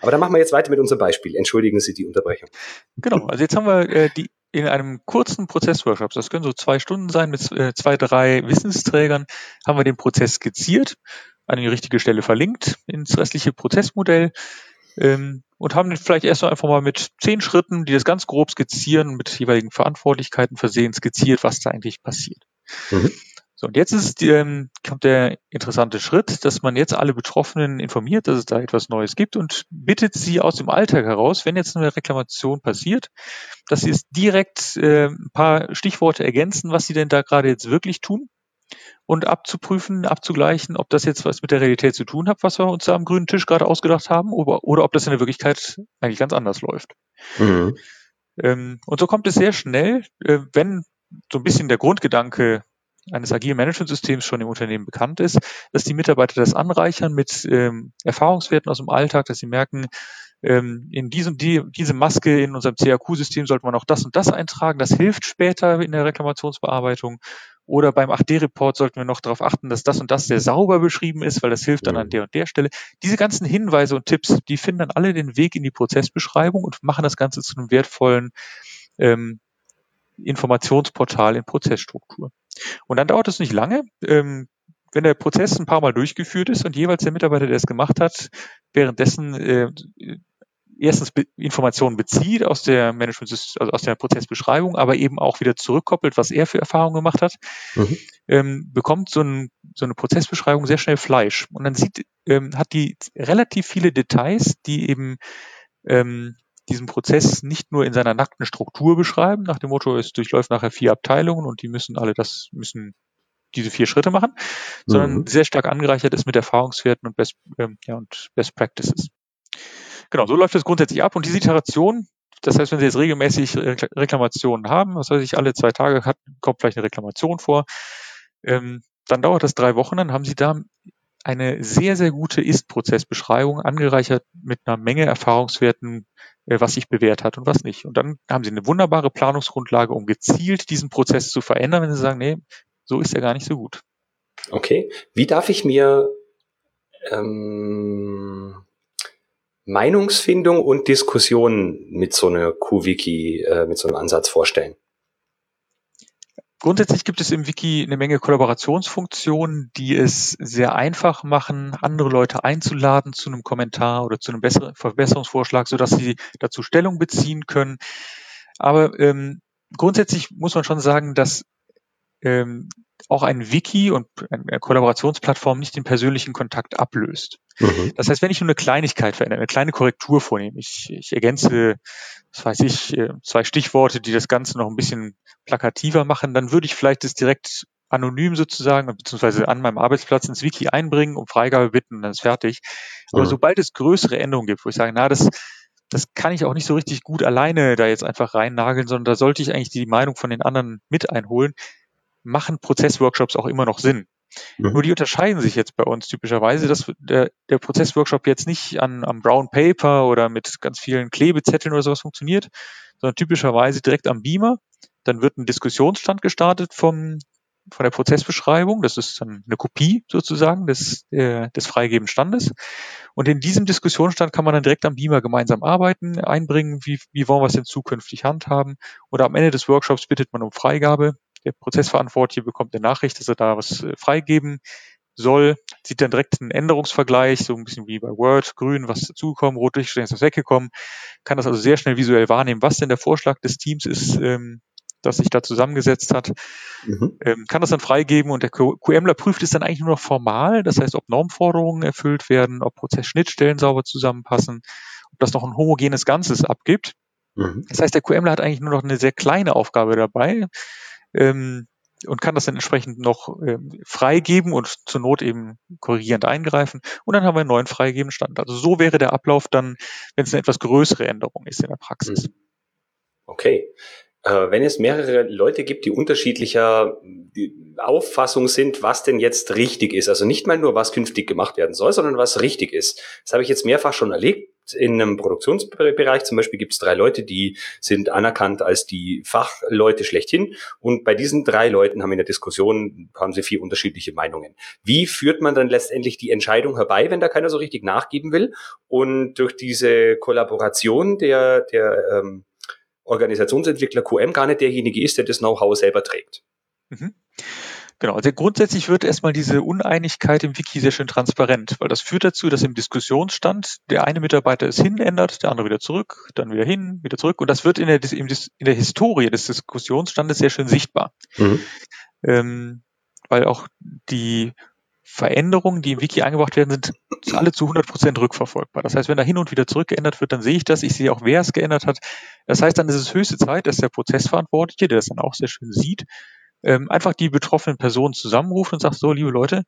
Aber dann machen wir jetzt weiter mit unserem Beispiel. Entschuldigen Sie die Unterbrechung. Genau, also jetzt haben wir äh, die in einem kurzen Prozessworkshop, das können so zwei Stunden sein, mit äh, zwei, drei Wissensträgern, haben wir den Prozess skizziert, an die richtige Stelle verlinkt ins restliche Prozessmodell ähm, und haben vielleicht erst einfach mal mit zehn Schritten, die das ganz grob skizzieren, mit jeweiligen Verantwortlichkeiten versehen, skizziert, was da eigentlich passiert. Mhm. So, und jetzt ist, ähm, kommt der interessante Schritt, dass man jetzt alle Betroffenen informiert, dass es da etwas Neues gibt und bittet sie aus dem Alltag heraus, wenn jetzt eine Reklamation passiert, dass sie es direkt äh, ein paar Stichworte ergänzen, was sie denn da gerade jetzt wirklich tun und abzuprüfen, abzugleichen, ob das jetzt was mit der Realität zu tun hat, was wir uns da am grünen Tisch gerade ausgedacht haben, oder, oder ob das in der Wirklichkeit eigentlich ganz anders läuft. Mhm. Ähm, und so kommt es sehr schnell, äh, wenn so ein bisschen der Grundgedanke eines agilen Managementsystems schon im Unternehmen bekannt ist, dass die Mitarbeiter das anreichern mit ähm, Erfahrungswerten aus dem Alltag, dass sie merken, ähm, in diesem, die, diese Maske in unserem CAQ-System sollte man auch das und das eintragen. Das hilft später in der Reklamationsbearbeitung. Oder beim 8D-Report sollten wir noch darauf achten, dass das und das sehr sauber beschrieben ist, weil das hilft dann an der und der Stelle. Diese ganzen Hinweise und Tipps, die finden dann alle den Weg in die Prozessbeschreibung und machen das Ganze zu einem wertvollen ähm, Informationsportal in Prozessstruktur. Und dann dauert es nicht lange. Ähm, wenn der Prozess ein paar Mal durchgeführt ist und jeweils der Mitarbeiter, der es gemacht hat, währenddessen äh, erstens Be Informationen bezieht aus der Management, also aus der Prozessbeschreibung, aber eben auch wieder zurückkoppelt, was er für Erfahrungen gemacht hat, mhm. ähm, bekommt so, ein, so, eine Prozessbeschreibung sehr schnell Fleisch. Und dann sieht, ähm, hat die relativ viele Details, die eben ähm, diesen Prozess nicht nur in seiner nackten Struktur beschreiben, nach dem Motto, es durchläuft nachher vier Abteilungen und die müssen alle das, müssen diese vier Schritte machen, sondern mhm. sehr stark angereichert ist mit Erfahrungswerten und Best, ähm, ja, und Best Practices. Genau, so läuft das grundsätzlich ab und diese Iteration, das heißt, wenn Sie jetzt regelmäßig Reklamationen haben, was weiß ich, alle zwei Tage hat, kommt vielleicht eine Reklamation vor, ähm, dann dauert das drei Wochen, dann haben Sie da eine sehr, sehr gute Ist-Prozessbeschreibung, angereichert mit einer Menge Erfahrungswerten, äh, was sich bewährt hat und was nicht. Und dann haben Sie eine wunderbare Planungsgrundlage, um gezielt diesen Prozess zu verändern, wenn Sie sagen, nee, so ist er gar nicht so gut. Okay. Wie darf ich mir ähm, Meinungsfindung und Diskussion mit so einer Q-Wiki, äh, mit so einem Ansatz vorstellen? Grundsätzlich gibt es im Wiki eine Menge Kollaborationsfunktionen, die es sehr einfach machen, andere Leute einzuladen zu einem Kommentar oder zu einem besseren Verbesserungsvorschlag, sodass sie dazu Stellung beziehen können. Aber ähm, grundsätzlich muss man schon sagen, dass ähm, auch ein Wiki und eine Kollaborationsplattform nicht den persönlichen Kontakt ablöst. Mhm. Das heißt, wenn ich nur eine Kleinigkeit verändere, eine kleine Korrektur vornehme, ich, ich ergänze, was weiß ich, äh, zwei Stichworte, die das Ganze noch ein bisschen plakativer machen, dann würde ich vielleicht das direkt anonym sozusagen, beziehungsweise an meinem Arbeitsplatz ins Wiki einbringen, um Freigabe bitten und dann ist fertig. Aber mhm. sobald es größere Änderungen gibt, wo ich sage, na, das, das kann ich auch nicht so richtig gut alleine da jetzt einfach rein nageln, sondern da sollte ich eigentlich die Meinung von den anderen mit einholen, machen Prozessworkshops auch immer noch Sinn. Mhm. Nur die unterscheiden sich jetzt bei uns typischerweise, dass der, der Prozessworkshop jetzt nicht an, am Brown Paper oder mit ganz vielen Klebezetteln oder sowas funktioniert, sondern typischerweise direkt am Beamer. Dann wird ein Diskussionsstand gestartet vom, von der Prozessbeschreibung. Das ist dann eine Kopie sozusagen des, äh, des freigebenden Standes. Und in diesem Diskussionsstand kann man dann direkt am Beamer gemeinsam arbeiten, einbringen, wie, wie wollen wir es denn zukünftig handhaben. Oder am Ende des Workshops bittet man um Freigabe der Prozessverantwortliche bekommt eine Nachricht, dass er da was äh, freigeben soll, sieht dann direkt einen Änderungsvergleich, so ein bisschen wie bei Word, grün, was dazugekommen, rot durchgestrichen ist was weggekommen, kann das also sehr schnell visuell wahrnehmen, was denn der Vorschlag des Teams ist, ähm, das sich da zusammengesetzt hat, mhm. ähm, kann das dann freigeben und der QMler prüft es dann eigentlich nur noch formal, das heißt, ob Normforderungen erfüllt werden, ob Prozessschnittstellen sauber zusammenpassen, ob das noch ein homogenes Ganzes abgibt. Mhm. Das heißt, der QMler hat eigentlich nur noch eine sehr kleine Aufgabe dabei, ähm, und kann das dann entsprechend noch ähm, freigeben und zur Not eben korrigierend eingreifen. Und dann haben wir einen neuen freigegebenen Stand. Also so wäre der Ablauf dann, wenn es eine etwas größere Änderung ist in der Praxis. Mhm. Okay. Äh, wenn es mehrere Leute gibt, die unterschiedlicher Auffassung sind, was denn jetzt richtig ist, also nicht mal nur, was künftig gemacht werden soll, sondern was richtig ist. Das habe ich jetzt mehrfach schon erlebt in einem Produktionsbereich zum Beispiel gibt es drei Leute, die sind anerkannt als die Fachleute schlechthin. Und bei diesen drei Leuten haben in der Diskussion, haben sie vier unterschiedliche Meinungen. Wie führt man dann letztendlich die Entscheidung herbei, wenn da keiner so richtig nachgeben will? Und durch diese Kollaboration der, der ähm, Organisationsentwickler QM gar nicht derjenige ist, der das Know-how selber trägt. Mhm. Genau, also grundsätzlich wird erstmal diese Uneinigkeit im Wiki sehr schön transparent, weil das führt dazu, dass im Diskussionsstand der eine Mitarbeiter es hin ändert, der andere wieder zurück, dann wieder hin, wieder zurück und das wird in der, in der Historie des Diskussionsstandes sehr schön sichtbar. Mhm. Ähm, weil auch die Veränderungen, die im Wiki eingebracht werden, sind alle zu 100 Prozent rückverfolgbar. Das heißt, wenn da hin und wieder zurückgeändert wird, dann sehe ich das. Ich sehe auch, wer es geändert hat. Das heißt, dann ist es höchste Zeit, dass der Prozessverantwortliche, der das dann auch sehr schön sieht, ähm, einfach die betroffenen Personen zusammenruft und sagt, so, liebe Leute,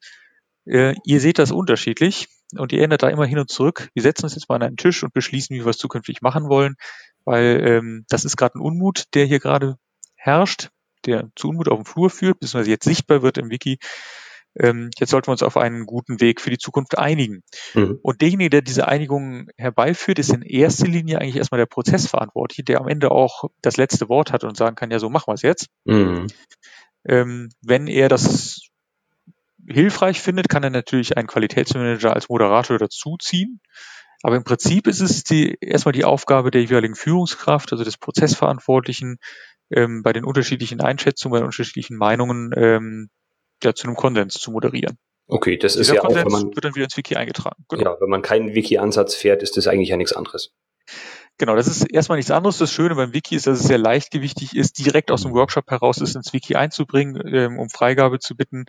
äh, ihr seht das unterschiedlich und ihr ändert da immer hin und zurück. Wir setzen uns jetzt mal an einen Tisch und beschließen, wie wir es zukünftig machen wollen, weil ähm, das ist gerade ein Unmut, der hier gerade herrscht, der zu Unmut auf dem Flur führt, beziehungsweise jetzt sichtbar wird im Wiki. Ähm, jetzt sollten wir uns auf einen guten Weg für die Zukunft einigen. Mhm. Und derjenige, der diese Einigung herbeiführt, ist in erster Linie eigentlich erstmal der Prozessverantwortliche, der am Ende auch das letzte Wort hat und sagen kann, ja, so machen wir es jetzt. Mhm. Ähm, wenn er das hilfreich findet, kann er natürlich einen Qualitätsmanager als Moderator dazuziehen. Aber im Prinzip ist es die, erstmal die Aufgabe der jeweiligen Führungskraft, also des Prozessverantwortlichen, ähm, bei den unterschiedlichen Einschätzungen, bei den unterschiedlichen Meinungen ähm, ja, zu einem Konsens zu moderieren. Okay, das Dieser ist ja Konsens auch, wenn man, wird dann wieder ins Wiki eingetragen. Genau. Ja, wenn man keinen Wiki-Ansatz fährt, ist das eigentlich ja nichts anderes. Genau, das ist erstmal nichts anderes. Das Schöne beim Wiki ist, dass es sehr leichtgewichtig ist, direkt aus dem Workshop heraus es ins Wiki einzubringen, ähm, um Freigabe zu bitten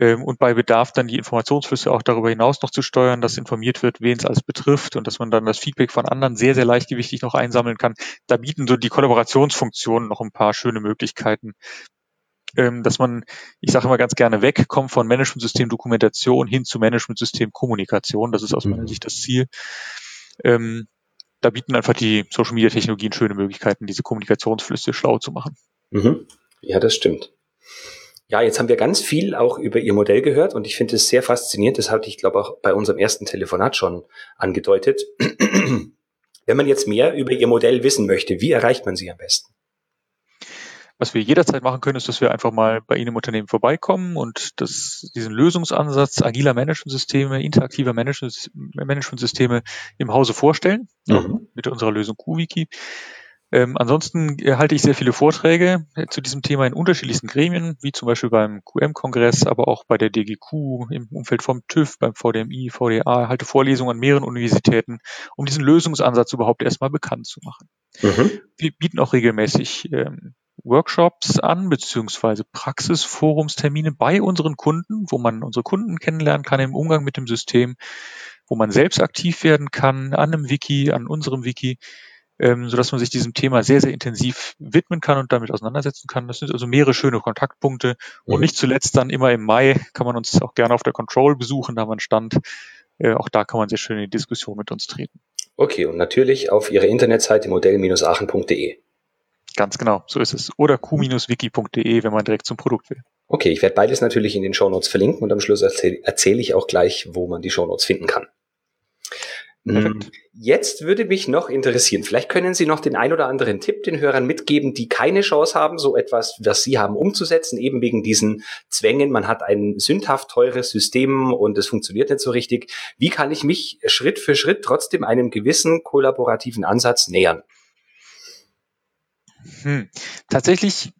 ähm, und bei Bedarf dann die Informationsflüsse auch darüber hinaus noch zu steuern, dass informiert wird, wen es alles betrifft und dass man dann das Feedback von anderen sehr, sehr leichtgewichtig noch einsammeln kann. Da bieten so die Kollaborationsfunktionen noch ein paar schöne Möglichkeiten, dass man, ich sage immer ganz gerne, wegkommt von Managementsystem Dokumentation hin zu Managementsystem Kommunikation. Das ist aus meiner mhm. Sicht das Ziel. Ähm, da bieten einfach die Social Media Technologien schöne Möglichkeiten, diese Kommunikationsflüsse schlau zu machen. Mhm. Ja, das stimmt. Ja, jetzt haben wir ganz viel auch über Ihr Modell gehört und ich finde es sehr faszinierend. Das hatte ich, glaube auch bei unserem ersten Telefonat schon angedeutet. Wenn man jetzt mehr über Ihr Modell wissen möchte, wie erreicht man Sie am besten? Was wir jederzeit machen können, ist, dass wir einfach mal bei Ihnen im Unternehmen vorbeikommen und das, diesen Lösungsansatz agiler Managementsysteme, interaktiver Managementsysteme im Hause vorstellen, mhm. mit unserer Lösung QWiki. Ähm, ansonsten halte ich sehr viele Vorträge äh, zu diesem Thema in unterschiedlichsten Gremien, wie zum Beispiel beim QM-Kongress, aber auch bei der DGQ, im Umfeld vom TÜV, beim VDMI, VDA, halte Vorlesungen an mehreren Universitäten, um diesen Lösungsansatz überhaupt erstmal bekannt zu machen. Mhm. Wir bieten auch regelmäßig ähm, Workshops an, beziehungsweise Praxisforumstermine bei unseren Kunden, wo man unsere Kunden kennenlernen kann im Umgang mit dem System, wo man selbst aktiv werden kann an einem Wiki, an unserem Wiki ähm, sodass man sich diesem Thema sehr, sehr intensiv widmen kann und damit auseinandersetzen kann. Das sind also mehrere schöne Kontaktpunkte. Und mhm. nicht zuletzt dann immer im Mai kann man uns auch gerne auf der Control besuchen, da haben wir einen Stand. Äh, auch da kann man sehr schön in die Diskussion mit uns treten. Okay, und natürlich auf Ihrer Internetseite modell-aachen.de. Ganz genau, so ist es. Oder q-wiki.de, wenn man direkt zum Produkt will. Okay, ich werde beides natürlich in den Shownotes verlinken und am Schluss erzähle erzähl ich auch gleich, wo man die Shownotes finden kann. Perfekt. Jetzt würde mich noch interessieren, vielleicht können Sie noch den ein oder anderen Tipp den Hörern mitgeben, die keine Chance haben, so etwas, was Sie haben, umzusetzen, eben wegen diesen Zwängen. Man hat ein sündhaft teures System und es funktioniert nicht so richtig. Wie kann ich mich Schritt für Schritt trotzdem einem gewissen kollaborativen Ansatz nähern? Hm. Tatsächlich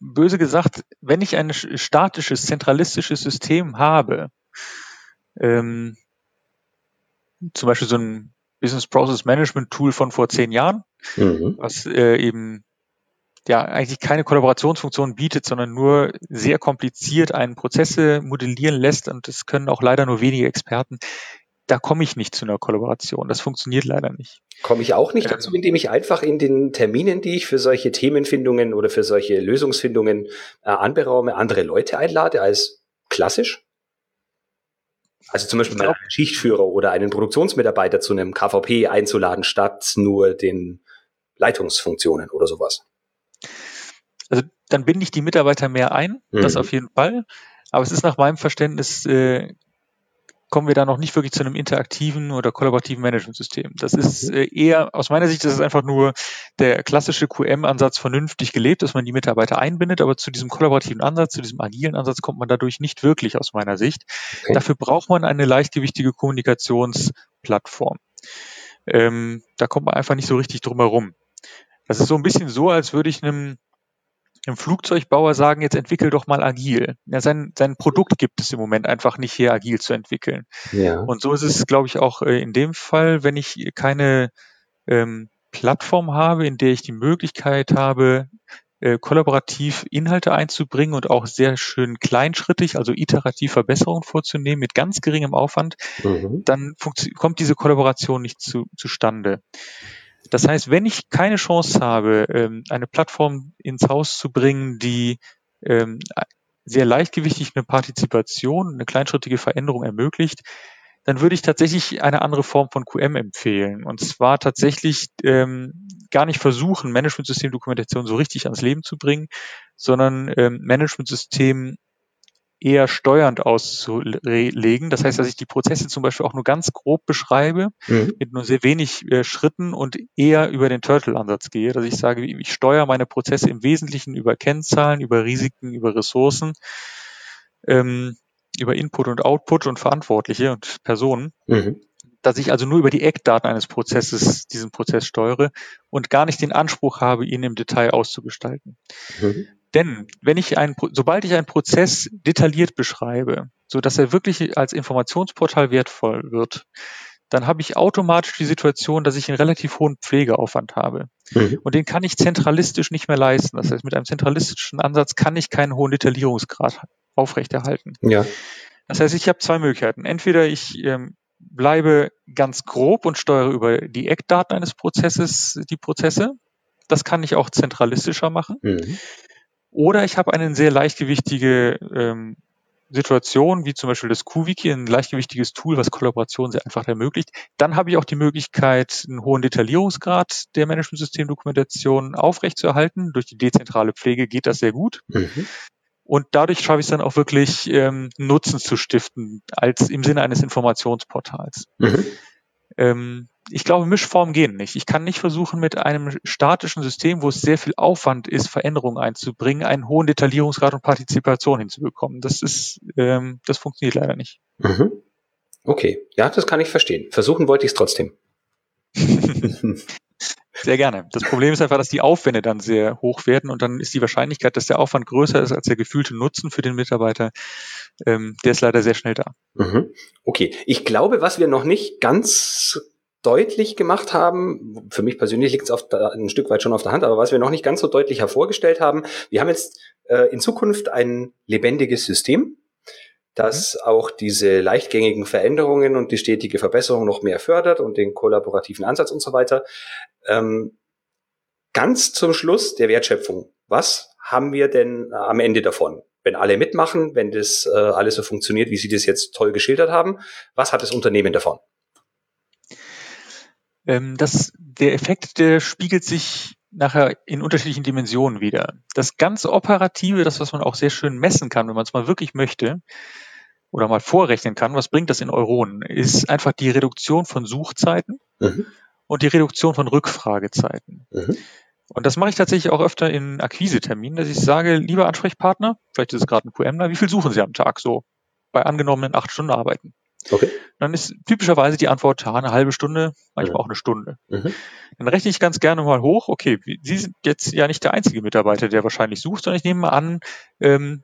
böse gesagt, wenn ich ein statisches, zentralistisches System habe, ähm, zum Beispiel so ein Business Process Management Tool von vor zehn Jahren, mhm. was äh, eben ja eigentlich keine Kollaborationsfunktion bietet, sondern nur sehr kompliziert einen Prozesse modellieren lässt und das können auch leider nur wenige Experten. Da komme ich nicht zu einer Kollaboration. Das funktioniert leider nicht. Komme ich auch nicht ähm, dazu, indem ich einfach in den Terminen, die ich für solche Themenfindungen oder für solche Lösungsfindungen äh, anberaume, andere Leute einlade als klassisch? Also zum Beispiel mal einen Schichtführer oder einen Produktionsmitarbeiter zu einem KVP einzuladen, statt nur den Leitungsfunktionen oder sowas. Also dann binde ich die Mitarbeiter mehr ein, mhm. das auf jeden Fall. Aber es ist nach meinem Verständnis äh, kommen wir da noch nicht wirklich zu einem interaktiven oder kollaborativen Managementsystem. Das ist mhm. äh, eher, aus meiner Sicht, das ist einfach nur der klassische QM-Ansatz vernünftig gelebt, dass man die Mitarbeiter einbindet, aber zu diesem kollaborativen Ansatz, zu diesem agilen Ansatz kommt man dadurch nicht wirklich aus meiner Sicht. Okay. Dafür braucht man eine leichtgewichtige Kommunikationsplattform. Ähm, da kommt man einfach nicht so richtig drum herum. Das ist so ein bisschen so, als würde ich einem einem Flugzeugbauer sagen, jetzt entwickel doch mal agil. Ja, sein, sein Produkt gibt es im Moment einfach nicht hier agil zu entwickeln. Ja. Und so ist es, glaube ich, auch äh, in dem Fall, wenn ich keine ähm, Plattform habe, in der ich die Möglichkeit habe, äh, kollaborativ Inhalte einzubringen und auch sehr schön kleinschrittig, also iterativ Verbesserungen vorzunehmen mit ganz geringem Aufwand, mhm. dann kommt diese Kollaboration nicht zu, zustande. Das heißt, wenn ich keine Chance habe, ähm, eine Plattform ins Haus zu bringen, die ähm, sehr leichtgewichtig eine Partizipation, eine kleinschrittige Veränderung ermöglicht, dann würde ich tatsächlich eine andere Form von QM empfehlen. Und zwar tatsächlich ähm, gar nicht versuchen, Management-System-Dokumentation so richtig ans Leben zu bringen, sondern ähm, Management-System eher steuernd auszulegen. Das heißt, dass ich die Prozesse zum Beispiel auch nur ganz grob beschreibe, mhm. mit nur sehr wenig äh, Schritten und eher über den Turtle-Ansatz gehe, dass ich sage, ich steuere meine Prozesse im Wesentlichen über Kennzahlen, über Risiken, über Ressourcen, ähm, über Input und Output und Verantwortliche und Personen. Mhm. Dass ich also nur über die Eckdaten eines Prozesses diesen Prozess steuere und gar nicht den Anspruch habe, ihn im Detail auszugestalten. Mhm. Denn wenn ich ein, sobald ich einen Prozess detailliert beschreibe, so dass er wirklich als Informationsportal wertvoll wird, dann habe ich automatisch die Situation, dass ich einen relativ hohen Pflegeaufwand habe. Mhm. Und den kann ich zentralistisch nicht mehr leisten. Das heißt, mit einem zentralistischen Ansatz kann ich keinen hohen Detaillierungsgrad aufrechterhalten. Ja. Das heißt, ich habe zwei Möglichkeiten. Entweder ich ähm, bleibe ganz grob und steuere über die Eckdaten eines Prozesses die Prozesse. Das kann ich auch zentralistischer machen. Mhm. Oder ich habe eine sehr leichtgewichtige ähm, Situation, wie zum Beispiel das QWiki, ein leichtgewichtiges Tool, was Kollaboration sehr einfach ermöglicht. Dann habe ich auch die Möglichkeit, einen hohen Detaillierungsgrad der Management-System-Dokumentation aufrechtzuerhalten. Durch die dezentrale Pflege geht das sehr gut. Mhm. Und dadurch schaffe ich es dann auch wirklich, ähm, Nutzen zu stiften, als im Sinne eines Informationsportals. Mhm. Ähm, ich glaube, Mischformen gehen nicht. Ich kann nicht versuchen, mit einem statischen System, wo es sehr viel Aufwand ist, Veränderungen einzubringen, einen hohen Detaillierungsgrad und Partizipation hinzubekommen. Das ist, ähm, das funktioniert leider nicht. Mhm. Okay, ja, das kann ich verstehen. Versuchen wollte ich es trotzdem. Sehr gerne. Das Problem ist einfach, dass die Aufwände dann sehr hoch werden und dann ist die Wahrscheinlichkeit, dass der Aufwand größer ist als der gefühlte Nutzen für den Mitarbeiter, ähm, der ist leider sehr schnell da. Mhm. Okay, ich glaube, was wir noch nicht ganz deutlich gemacht haben, für mich persönlich liegt es ein Stück weit schon auf der Hand, aber was wir noch nicht ganz so deutlich hervorgestellt haben, wir haben jetzt äh, in Zukunft ein lebendiges System, das mhm. auch diese leichtgängigen Veränderungen und die stetige Verbesserung noch mehr fördert und den kollaborativen Ansatz und so weiter. Ähm, ganz zum Schluss der Wertschöpfung. Was haben wir denn am Ende davon? Wenn alle mitmachen, wenn das äh, alles so funktioniert, wie Sie das jetzt toll geschildert haben, was hat das Unternehmen davon? Ähm, das, der Effekt, der spiegelt sich nachher in unterschiedlichen Dimensionen wieder. Das ganz Operative, das, was man auch sehr schön messen kann, wenn man es mal wirklich möchte, oder mal vorrechnen kann, was bringt das in Euronen, ist einfach die Reduktion von Suchzeiten mhm. und die Reduktion von Rückfragezeiten. Mhm. Und das mache ich tatsächlich auch öfter in Akquiseterminen, dass ich sage, lieber Ansprechpartner, vielleicht ist es gerade ein QMler, wie viel suchen Sie am Tag so bei angenommenen acht Stunden Arbeiten? Okay. Dann ist typischerweise die Antwort, ja, eine halbe Stunde, manchmal mhm. auch eine Stunde. Mhm. Dann rechne ich ganz gerne mal hoch, okay, Sie sind jetzt ja nicht der einzige Mitarbeiter, der wahrscheinlich sucht, sondern ich nehme mal an, ähm,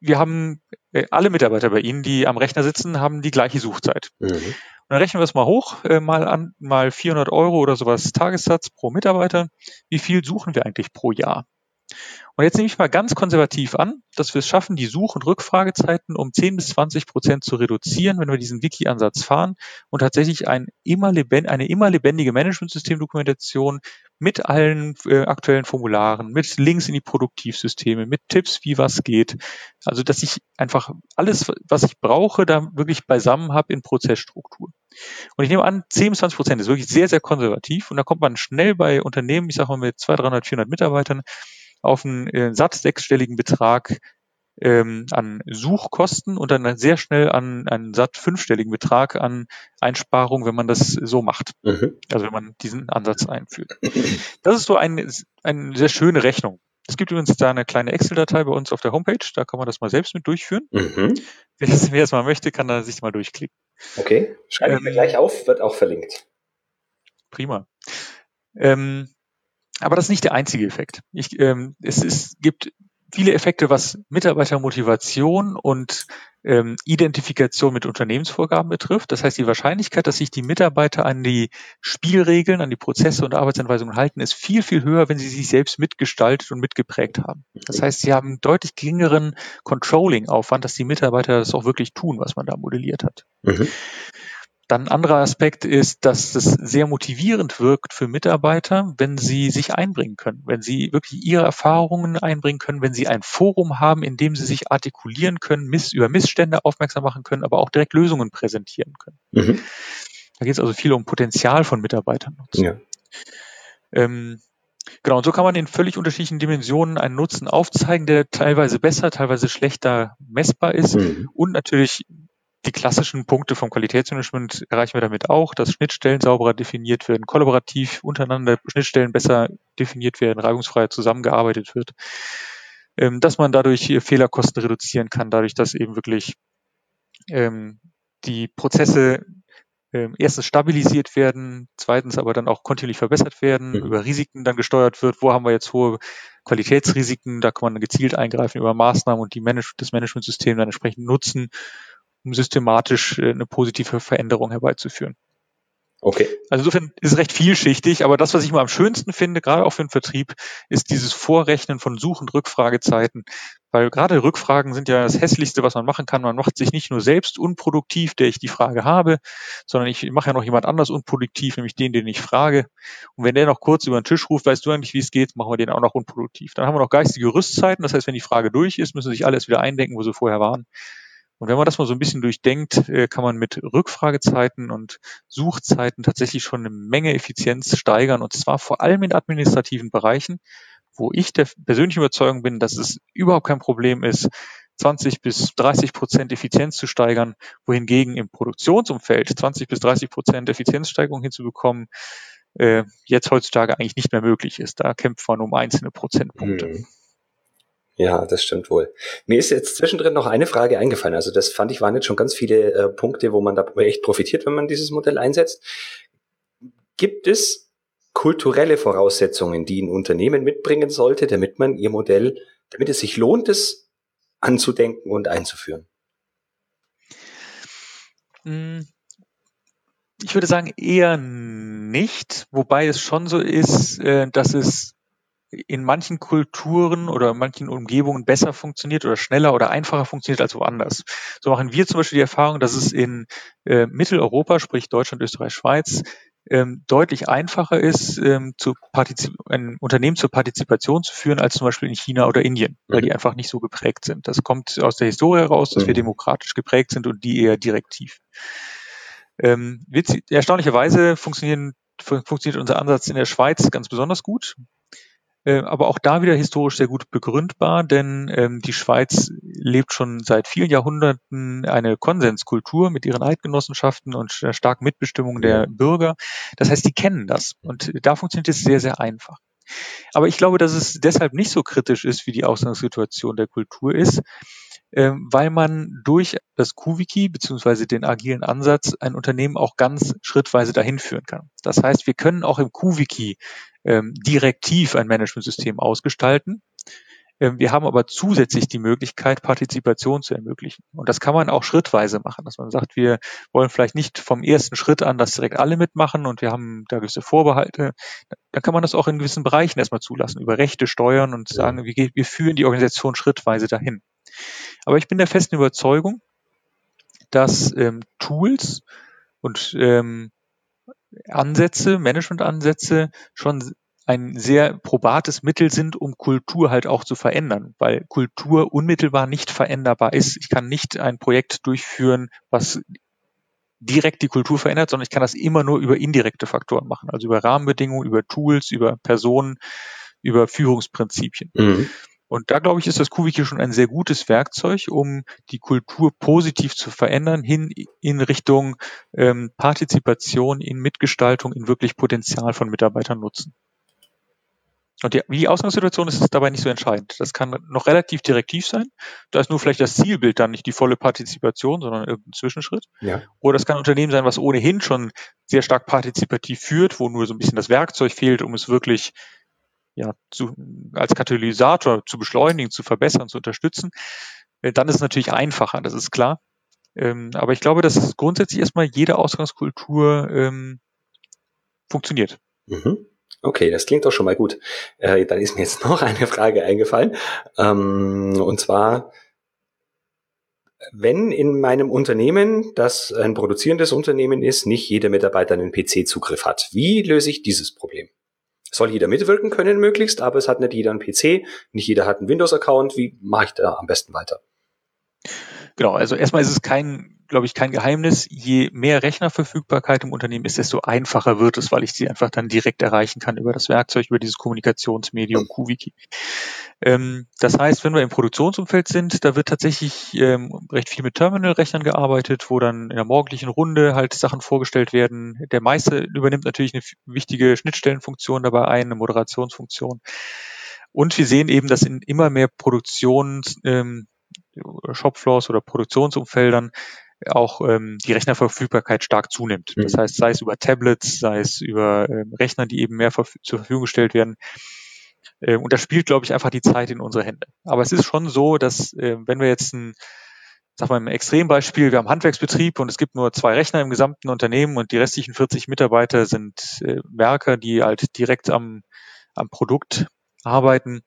wir haben äh, alle Mitarbeiter bei Ihnen, die am Rechner sitzen, haben die gleiche Suchzeit. Mhm. Und dann rechnen wir es mal hoch, äh, mal an, mal 400 Euro oder sowas Tagessatz pro Mitarbeiter. Wie viel suchen wir eigentlich pro Jahr? Und jetzt nehme ich mal ganz konservativ an, dass wir es schaffen, die Such- und Rückfragezeiten um 10 bis 20 Prozent zu reduzieren, wenn wir diesen Wiki-Ansatz fahren und tatsächlich ein immer eine immer lebendige Management-System-Dokumentation mit allen äh, aktuellen Formularen, mit Links in die Produktivsysteme, mit Tipps, wie was geht. Also, dass ich einfach alles, was ich brauche, da wirklich beisammen habe in Prozessstruktur. Und ich nehme an, 10 bis 20 Prozent ist wirklich sehr, sehr konservativ. Und da kommt man schnell bei Unternehmen, ich sage mal mit 200, 300, 400 Mitarbeitern, auf einen äh, satt sechsstelligen Betrag ähm, an Suchkosten und dann sehr schnell an einen satt fünfstelligen Betrag an Einsparungen, wenn man das so macht. Mhm. Also wenn man diesen Ansatz einführt. Das ist so eine, eine sehr schöne Rechnung. Es gibt übrigens da eine kleine Excel-Datei bei uns auf der Homepage, da kann man das mal selbst mit durchführen. Mhm. Wer, das, wer das mal möchte, kann da sich mal durchklicken. Okay, schreibe ich mir ähm, gleich auf, wird auch verlinkt. Prima. Ähm, aber das ist nicht der einzige Effekt. Ich, ähm, es ist, gibt viele Effekte, was Mitarbeitermotivation und ähm, Identifikation mit Unternehmensvorgaben betrifft. Das heißt, die Wahrscheinlichkeit, dass sich die Mitarbeiter an die Spielregeln, an die Prozesse und Arbeitsanweisungen halten, ist viel, viel höher, wenn sie sich selbst mitgestaltet und mitgeprägt haben. Das heißt, sie haben deutlich geringeren Controlling-Aufwand, dass die Mitarbeiter das auch wirklich tun, was man da modelliert hat. Mhm. Dann ein anderer Aspekt ist, dass es sehr motivierend wirkt für Mitarbeiter, wenn sie sich einbringen können, wenn sie wirklich ihre Erfahrungen einbringen können, wenn sie ein Forum haben, in dem sie sich artikulieren können, miss über Missstände aufmerksam machen können, aber auch direkt Lösungen präsentieren können. Mhm. Da geht es also viel um Potenzial von Mitarbeitern nutzen. Ja. Ähm, Genau, und so kann man in völlig unterschiedlichen Dimensionen einen Nutzen aufzeigen, der teilweise besser, teilweise schlechter messbar ist mhm. und natürlich die klassischen Punkte vom Qualitätsmanagement erreichen wir damit auch, dass Schnittstellen sauberer definiert werden, kollaborativ untereinander Schnittstellen besser definiert werden, reibungsfreier zusammengearbeitet wird, ähm, dass man dadurch Fehlerkosten reduzieren kann, dadurch, dass eben wirklich ähm, die Prozesse ähm, erstens stabilisiert werden, zweitens aber dann auch kontinuierlich verbessert werden, mhm. über Risiken dann gesteuert wird, wo haben wir jetzt hohe Qualitätsrisiken, da kann man gezielt eingreifen über Maßnahmen und die Manage das Managementsystem dann entsprechend nutzen um systematisch äh, eine positive Veränderung herbeizuführen. Okay. Also insofern ist es recht vielschichtig, aber das, was ich mal am schönsten finde, gerade auch für den Vertrieb, ist dieses Vorrechnen von Such- und Rückfragezeiten. Weil gerade Rückfragen sind ja das Hässlichste, was man machen kann. Man macht sich nicht nur selbst unproduktiv, der ich die Frage habe, sondern ich mache ja noch jemand anders unproduktiv, nämlich den, den ich frage. Und wenn der noch kurz über den Tisch ruft, weißt du eigentlich, wie es geht, machen wir den auch noch unproduktiv. Dann haben wir noch geistige Rüstzeiten. Das heißt, wenn die Frage durch ist, müssen sich alles wieder eindenken, wo sie vorher waren. Und wenn man das mal so ein bisschen durchdenkt, äh, kann man mit Rückfragezeiten und Suchzeiten tatsächlich schon eine Menge Effizienz steigern und zwar vor allem in administrativen Bereichen, wo ich der persönlichen Überzeugung bin, dass es überhaupt kein Problem ist, 20 bis 30 Prozent Effizienz zu steigern, wohingegen im Produktionsumfeld 20 bis 30 Prozent Effizienzsteigerung hinzubekommen, äh, jetzt heutzutage eigentlich nicht mehr möglich ist. Da kämpft man um einzelne Prozentpunkte. Mhm. Ja, das stimmt wohl. Mir ist jetzt zwischendrin noch eine Frage eingefallen. Also das fand ich waren jetzt schon ganz viele äh, Punkte, wo man da echt profitiert, wenn man dieses Modell einsetzt. Gibt es kulturelle Voraussetzungen, die ein Unternehmen mitbringen sollte, damit man ihr Modell, damit es sich lohnt, es anzudenken und einzuführen? Hm, ich würde sagen eher nicht, wobei es schon so ist, äh, dass es in manchen Kulturen oder manchen Umgebungen besser funktioniert oder schneller oder einfacher funktioniert als woanders. So machen wir zum Beispiel die Erfahrung, dass es in äh, Mitteleuropa, sprich Deutschland, Österreich, Schweiz, ähm, deutlich einfacher ist, ähm, zu ein Unternehmen zur Partizipation zu führen, als zum Beispiel in China oder Indien, weil die mhm. einfach nicht so geprägt sind. Das kommt aus der Historie heraus, dass wir mhm. demokratisch geprägt sind und die eher direktiv. Ähm, witzig, erstaunlicherweise funktionieren, funktioniert unser Ansatz in der Schweiz ganz besonders gut. Äh, aber auch da wieder historisch sehr gut begründbar, denn ähm, die Schweiz lebt schon seit vielen Jahrhunderten eine Konsenskultur mit ihren Eidgenossenschaften und der starken Mitbestimmung der Bürger. Das heißt, die kennen das und da funktioniert es sehr, sehr einfach. Aber ich glaube, dass es deshalb nicht so kritisch ist, wie die Ausgangssituation der Kultur ist, ähm, weil man durch das QWiki beziehungsweise den agilen Ansatz ein Unternehmen auch ganz schrittweise dahin führen kann. Das heißt, wir können auch im QWiki ähm, direktiv ein Managementsystem ausgestalten. Ähm, wir haben aber zusätzlich die Möglichkeit, Partizipation zu ermöglichen. Und das kann man auch schrittweise machen, dass man sagt, wir wollen vielleicht nicht vom ersten Schritt an, dass direkt alle mitmachen und wir haben da gewisse Vorbehalte. Dann kann man das auch in gewissen Bereichen erstmal zulassen, über Rechte steuern und sagen, wir, wir führen die Organisation schrittweise dahin. Aber ich bin der festen Überzeugung, dass ähm, Tools und ähm, Ansätze, Management-Ansätze schon ein sehr probates Mittel sind, um Kultur halt auch zu verändern, weil Kultur unmittelbar nicht veränderbar ist. Ich kann nicht ein Projekt durchführen, was direkt die Kultur verändert, sondern ich kann das immer nur über indirekte Faktoren machen, also über Rahmenbedingungen, über Tools, über Personen, über Führungsprinzipien. Mhm. Und da glaube ich, ist das QWiki schon ein sehr gutes Werkzeug, um die Kultur positiv zu verändern, hin in Richtung ähm, Partizipation, in Mitgestaltung, in wirklich Potenzial von Mitarbeitern nutzen. Und die, wie die Ausgangssituation ist, ist dabei nicht so entscheidend. Das kann noch relativ direktiv sein. Da ist nur vielleicht das Zielbild dann nicht die volle Partizipation, sondern irgendein Zwischenschritt. Ja. Oder das kann ein Unternehmen sein, was ohnehin schon sehr stark partizipativ führt, wo nur so ein bisschen das Werkzeug fehlt, um es wirklich ja, zu, als Katalysator zu beschleunigen, zu verbessern, zu unterstützen, äh, dann ist es natürlich einfacher, das ist klar. Ähm, aber ich glaube, dass grundsätzlich erstmal jede Ausgangskultur ähm, funktioniert. Mhm. Okay, das klingt doch schon mal gut. Äh, dann ist mir jetzt noch eine Frage eingefallen. Ähm, und zwar, wenn in meinem Unternehmen, das ein produzierendes Unternehmen ist, nicht jeder Mitarbeiter einen PC-Zugriff hat, wie löse ich dieses Problem? Soll jeder mitwirken können möglichst, aber es hat nicht jeder einen PC, nicht jeder hat einen Windows-Account. Wie mache ich da am besten weiter? Genau, also erstmal ist es kein, glaube ich, kein Geheimnis. Je mehr Rechnerverfügbarkeit im Unternehmen ist, desto einfacher wird es, weil ich sie einfach dann direkt erreichen kann über das Werkzeug, über dieses Kommunikationsmedium QWiki. Ähm, das heißt, wenn wir im Produktionsumfeld sind, da wird tatsächlich ähm, recht viel mit Terminal-Rechnern gearbeitet, wo dann in der morgendlichen Runde halt Sachen vorgestellt werden. Der Meister übernimmt natürlich eine wichtige Schnittstellenfunktion dabei ein, eine Moderationsfunktion. Und wir sehen eben, dass in immer mehr Produktions, ähm, Shopfloors oder Produktionsumfeldern auch ähm, die Rechnerverfügbarkeit stark zunimmt. Das mhm. heißt, sei es über Tablets, sei es über ähm, Rechner, die eben mehr zur Verfügung gestellt werden. Ähm, und das spielt, glaube ich, einfach die Zeit in unsere Hände. Aber es ist schon so, dass äh, wenn wir jetzt ein sag mal im Extrembeispiel, wir haben Handwerksbetrieb und es gibt nur zwei Rechner im gesamten Unternehmen und die restlichen 40 Mitarbeiter sind äh, Werker, die halt direkt am, am Produkt arbeiten,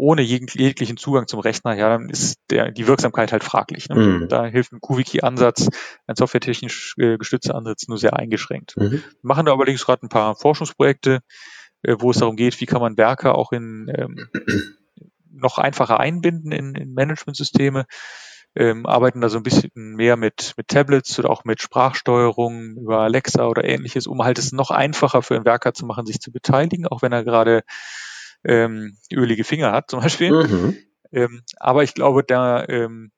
ohne jeglichen Zugang zum Rechner, ja, dann ist der, die Wirksamkeit halt fraglich. Ne? Mhm. Da hilft ein QWiki-Ansatz, ein softwaretechnisch äh, gestützter Ansatz nur sehr eingeschränkt. Mhm. Wir machen da allerdings gerade ein paar Forschungsprojekte, äh, wo es darum geht, wie kann man Werke auch in ähm, noch einfacher einbinden in, in Managementsysteme, ähm, arbeiten da so ein bisschen mehr mit, mit Tablets oder auch mit Sprachsteuerung über Alexa oder ähnliches, um halt es noch einfacher für einen Werker zu machen, sich zu beteiligen, auch wenn er gerade ähm, ölige Finger hat zum Beispiel. Mhm. Ähm, aber ich glaube, da, ähm,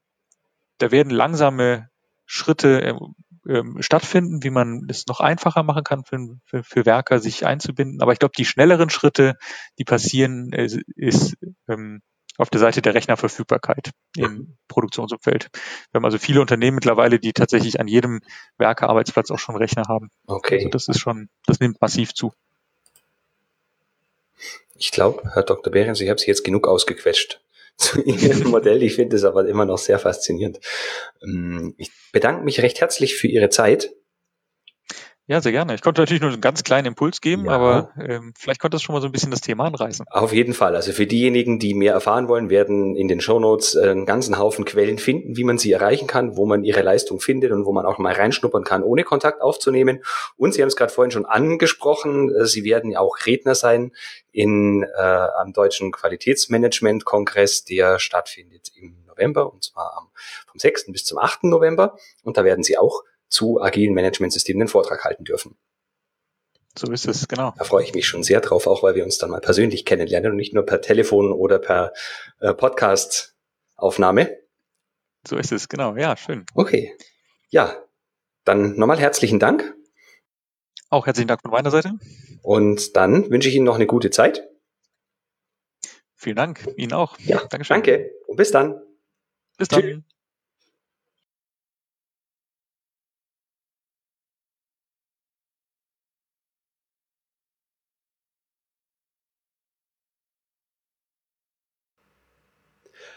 da werden langsame Schritte ähm, ähm, stattfinden, wie man es noch einfacher machen kann für, für, für Werker, sich einzubinden. Aber ich glaube, die schnelleren Schritte, die passieren, äh, ist ähm, auf der Seite der Rechnerverfügbarkeit im Produktionsumfeld. Wir haben also viele Unternehmen mittlerweile, die tatsächlich an jedem Werkearbeitsplatz auch schon Rechner haben. Okay. Also das ist schon, das nimmt massiv zu. Ich glaube, Herr Dr. Behrens, ich habe Sie jetzt genug ausgequetscht zu Ihrem Modell. Ich finde es aber immer noch sehr faszinierend. Ähm, ich bedanke mich recht herzlich für Ihre Zeit. Ja, sehr gerne. Ich konnte natürlich nur einen ganz kleinen Impuls geben, ja. aber ähm, vielleicht konnte das schon mal so ein bisschen das Thema anreißen. Auf jeden Fall. Also für diejenigen, die mehr erfahren wollen, werden in den Shownotes äh, einen ganzen Haufen Quellen finden, wie man sie erreichen kann, wo man ihre Leistung findet und wo man auch mal reinschnuppern kann, ohne Kontakt aufzunehmen. Und Sie haben es gerade vorhin schon angesprochen, äh, Sie werden ja auch Redner sein in, äh, am Deutschen Qualitätsmanagement-Kongress, der stattfindet im November, und zwar am, vom 6. bis zum 8. November. Und da werden Sie auch zu agilen Managementsystemen den Vortrag halten dürfen. So ist es, genau. Da freue ich mich schon sehr drauf, auch weil wir uns dann mal persönlich kennenlernen und nicht nur per Telefon oder per äh, Podcast-Aufnahme. So ist es, genau. Ja, schön. Okay. Ja, dann nochmal herzlichen Dank. Auch herzlichen Dank von meiner Seite. Und dann wünsche ich Ihnen noch eine gute Zeit. Vielen Dank. Ihnen auch. Ja, Dankeschön. danke. Und bis dann. Bis dann. Tschüss.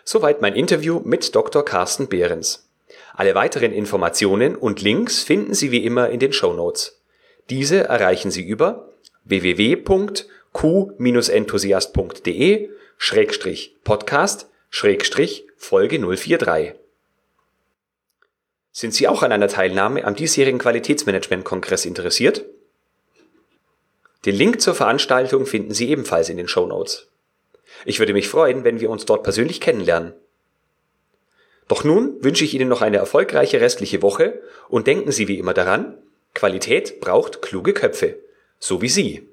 Soweit mein Interview mit Dr. Carsten Behrens. Alle weiteren Informationen und Links finden Sie wie immer in den Show Notes. Diese erreichen Sie über www.q-enthusiast.de Schrägstrich Podcast Schrägstrich Folge 043. Sind Sie auch an einer Teilnahme am diesjährigen Qualitätsmanagement-Kongress interessiert? Den Link zur Veranstaltung finden Sie ebenfalls in den Show Notes. Ich würde mich freuen, wenn wir uns dort persönlich kennenlernen. Doch nun wünsche ich Ihnen noch eine erfolgreiche restliche Woche und denken Sie wie immer daran, Qualität braucht kluge Köpfe, so wie Sie.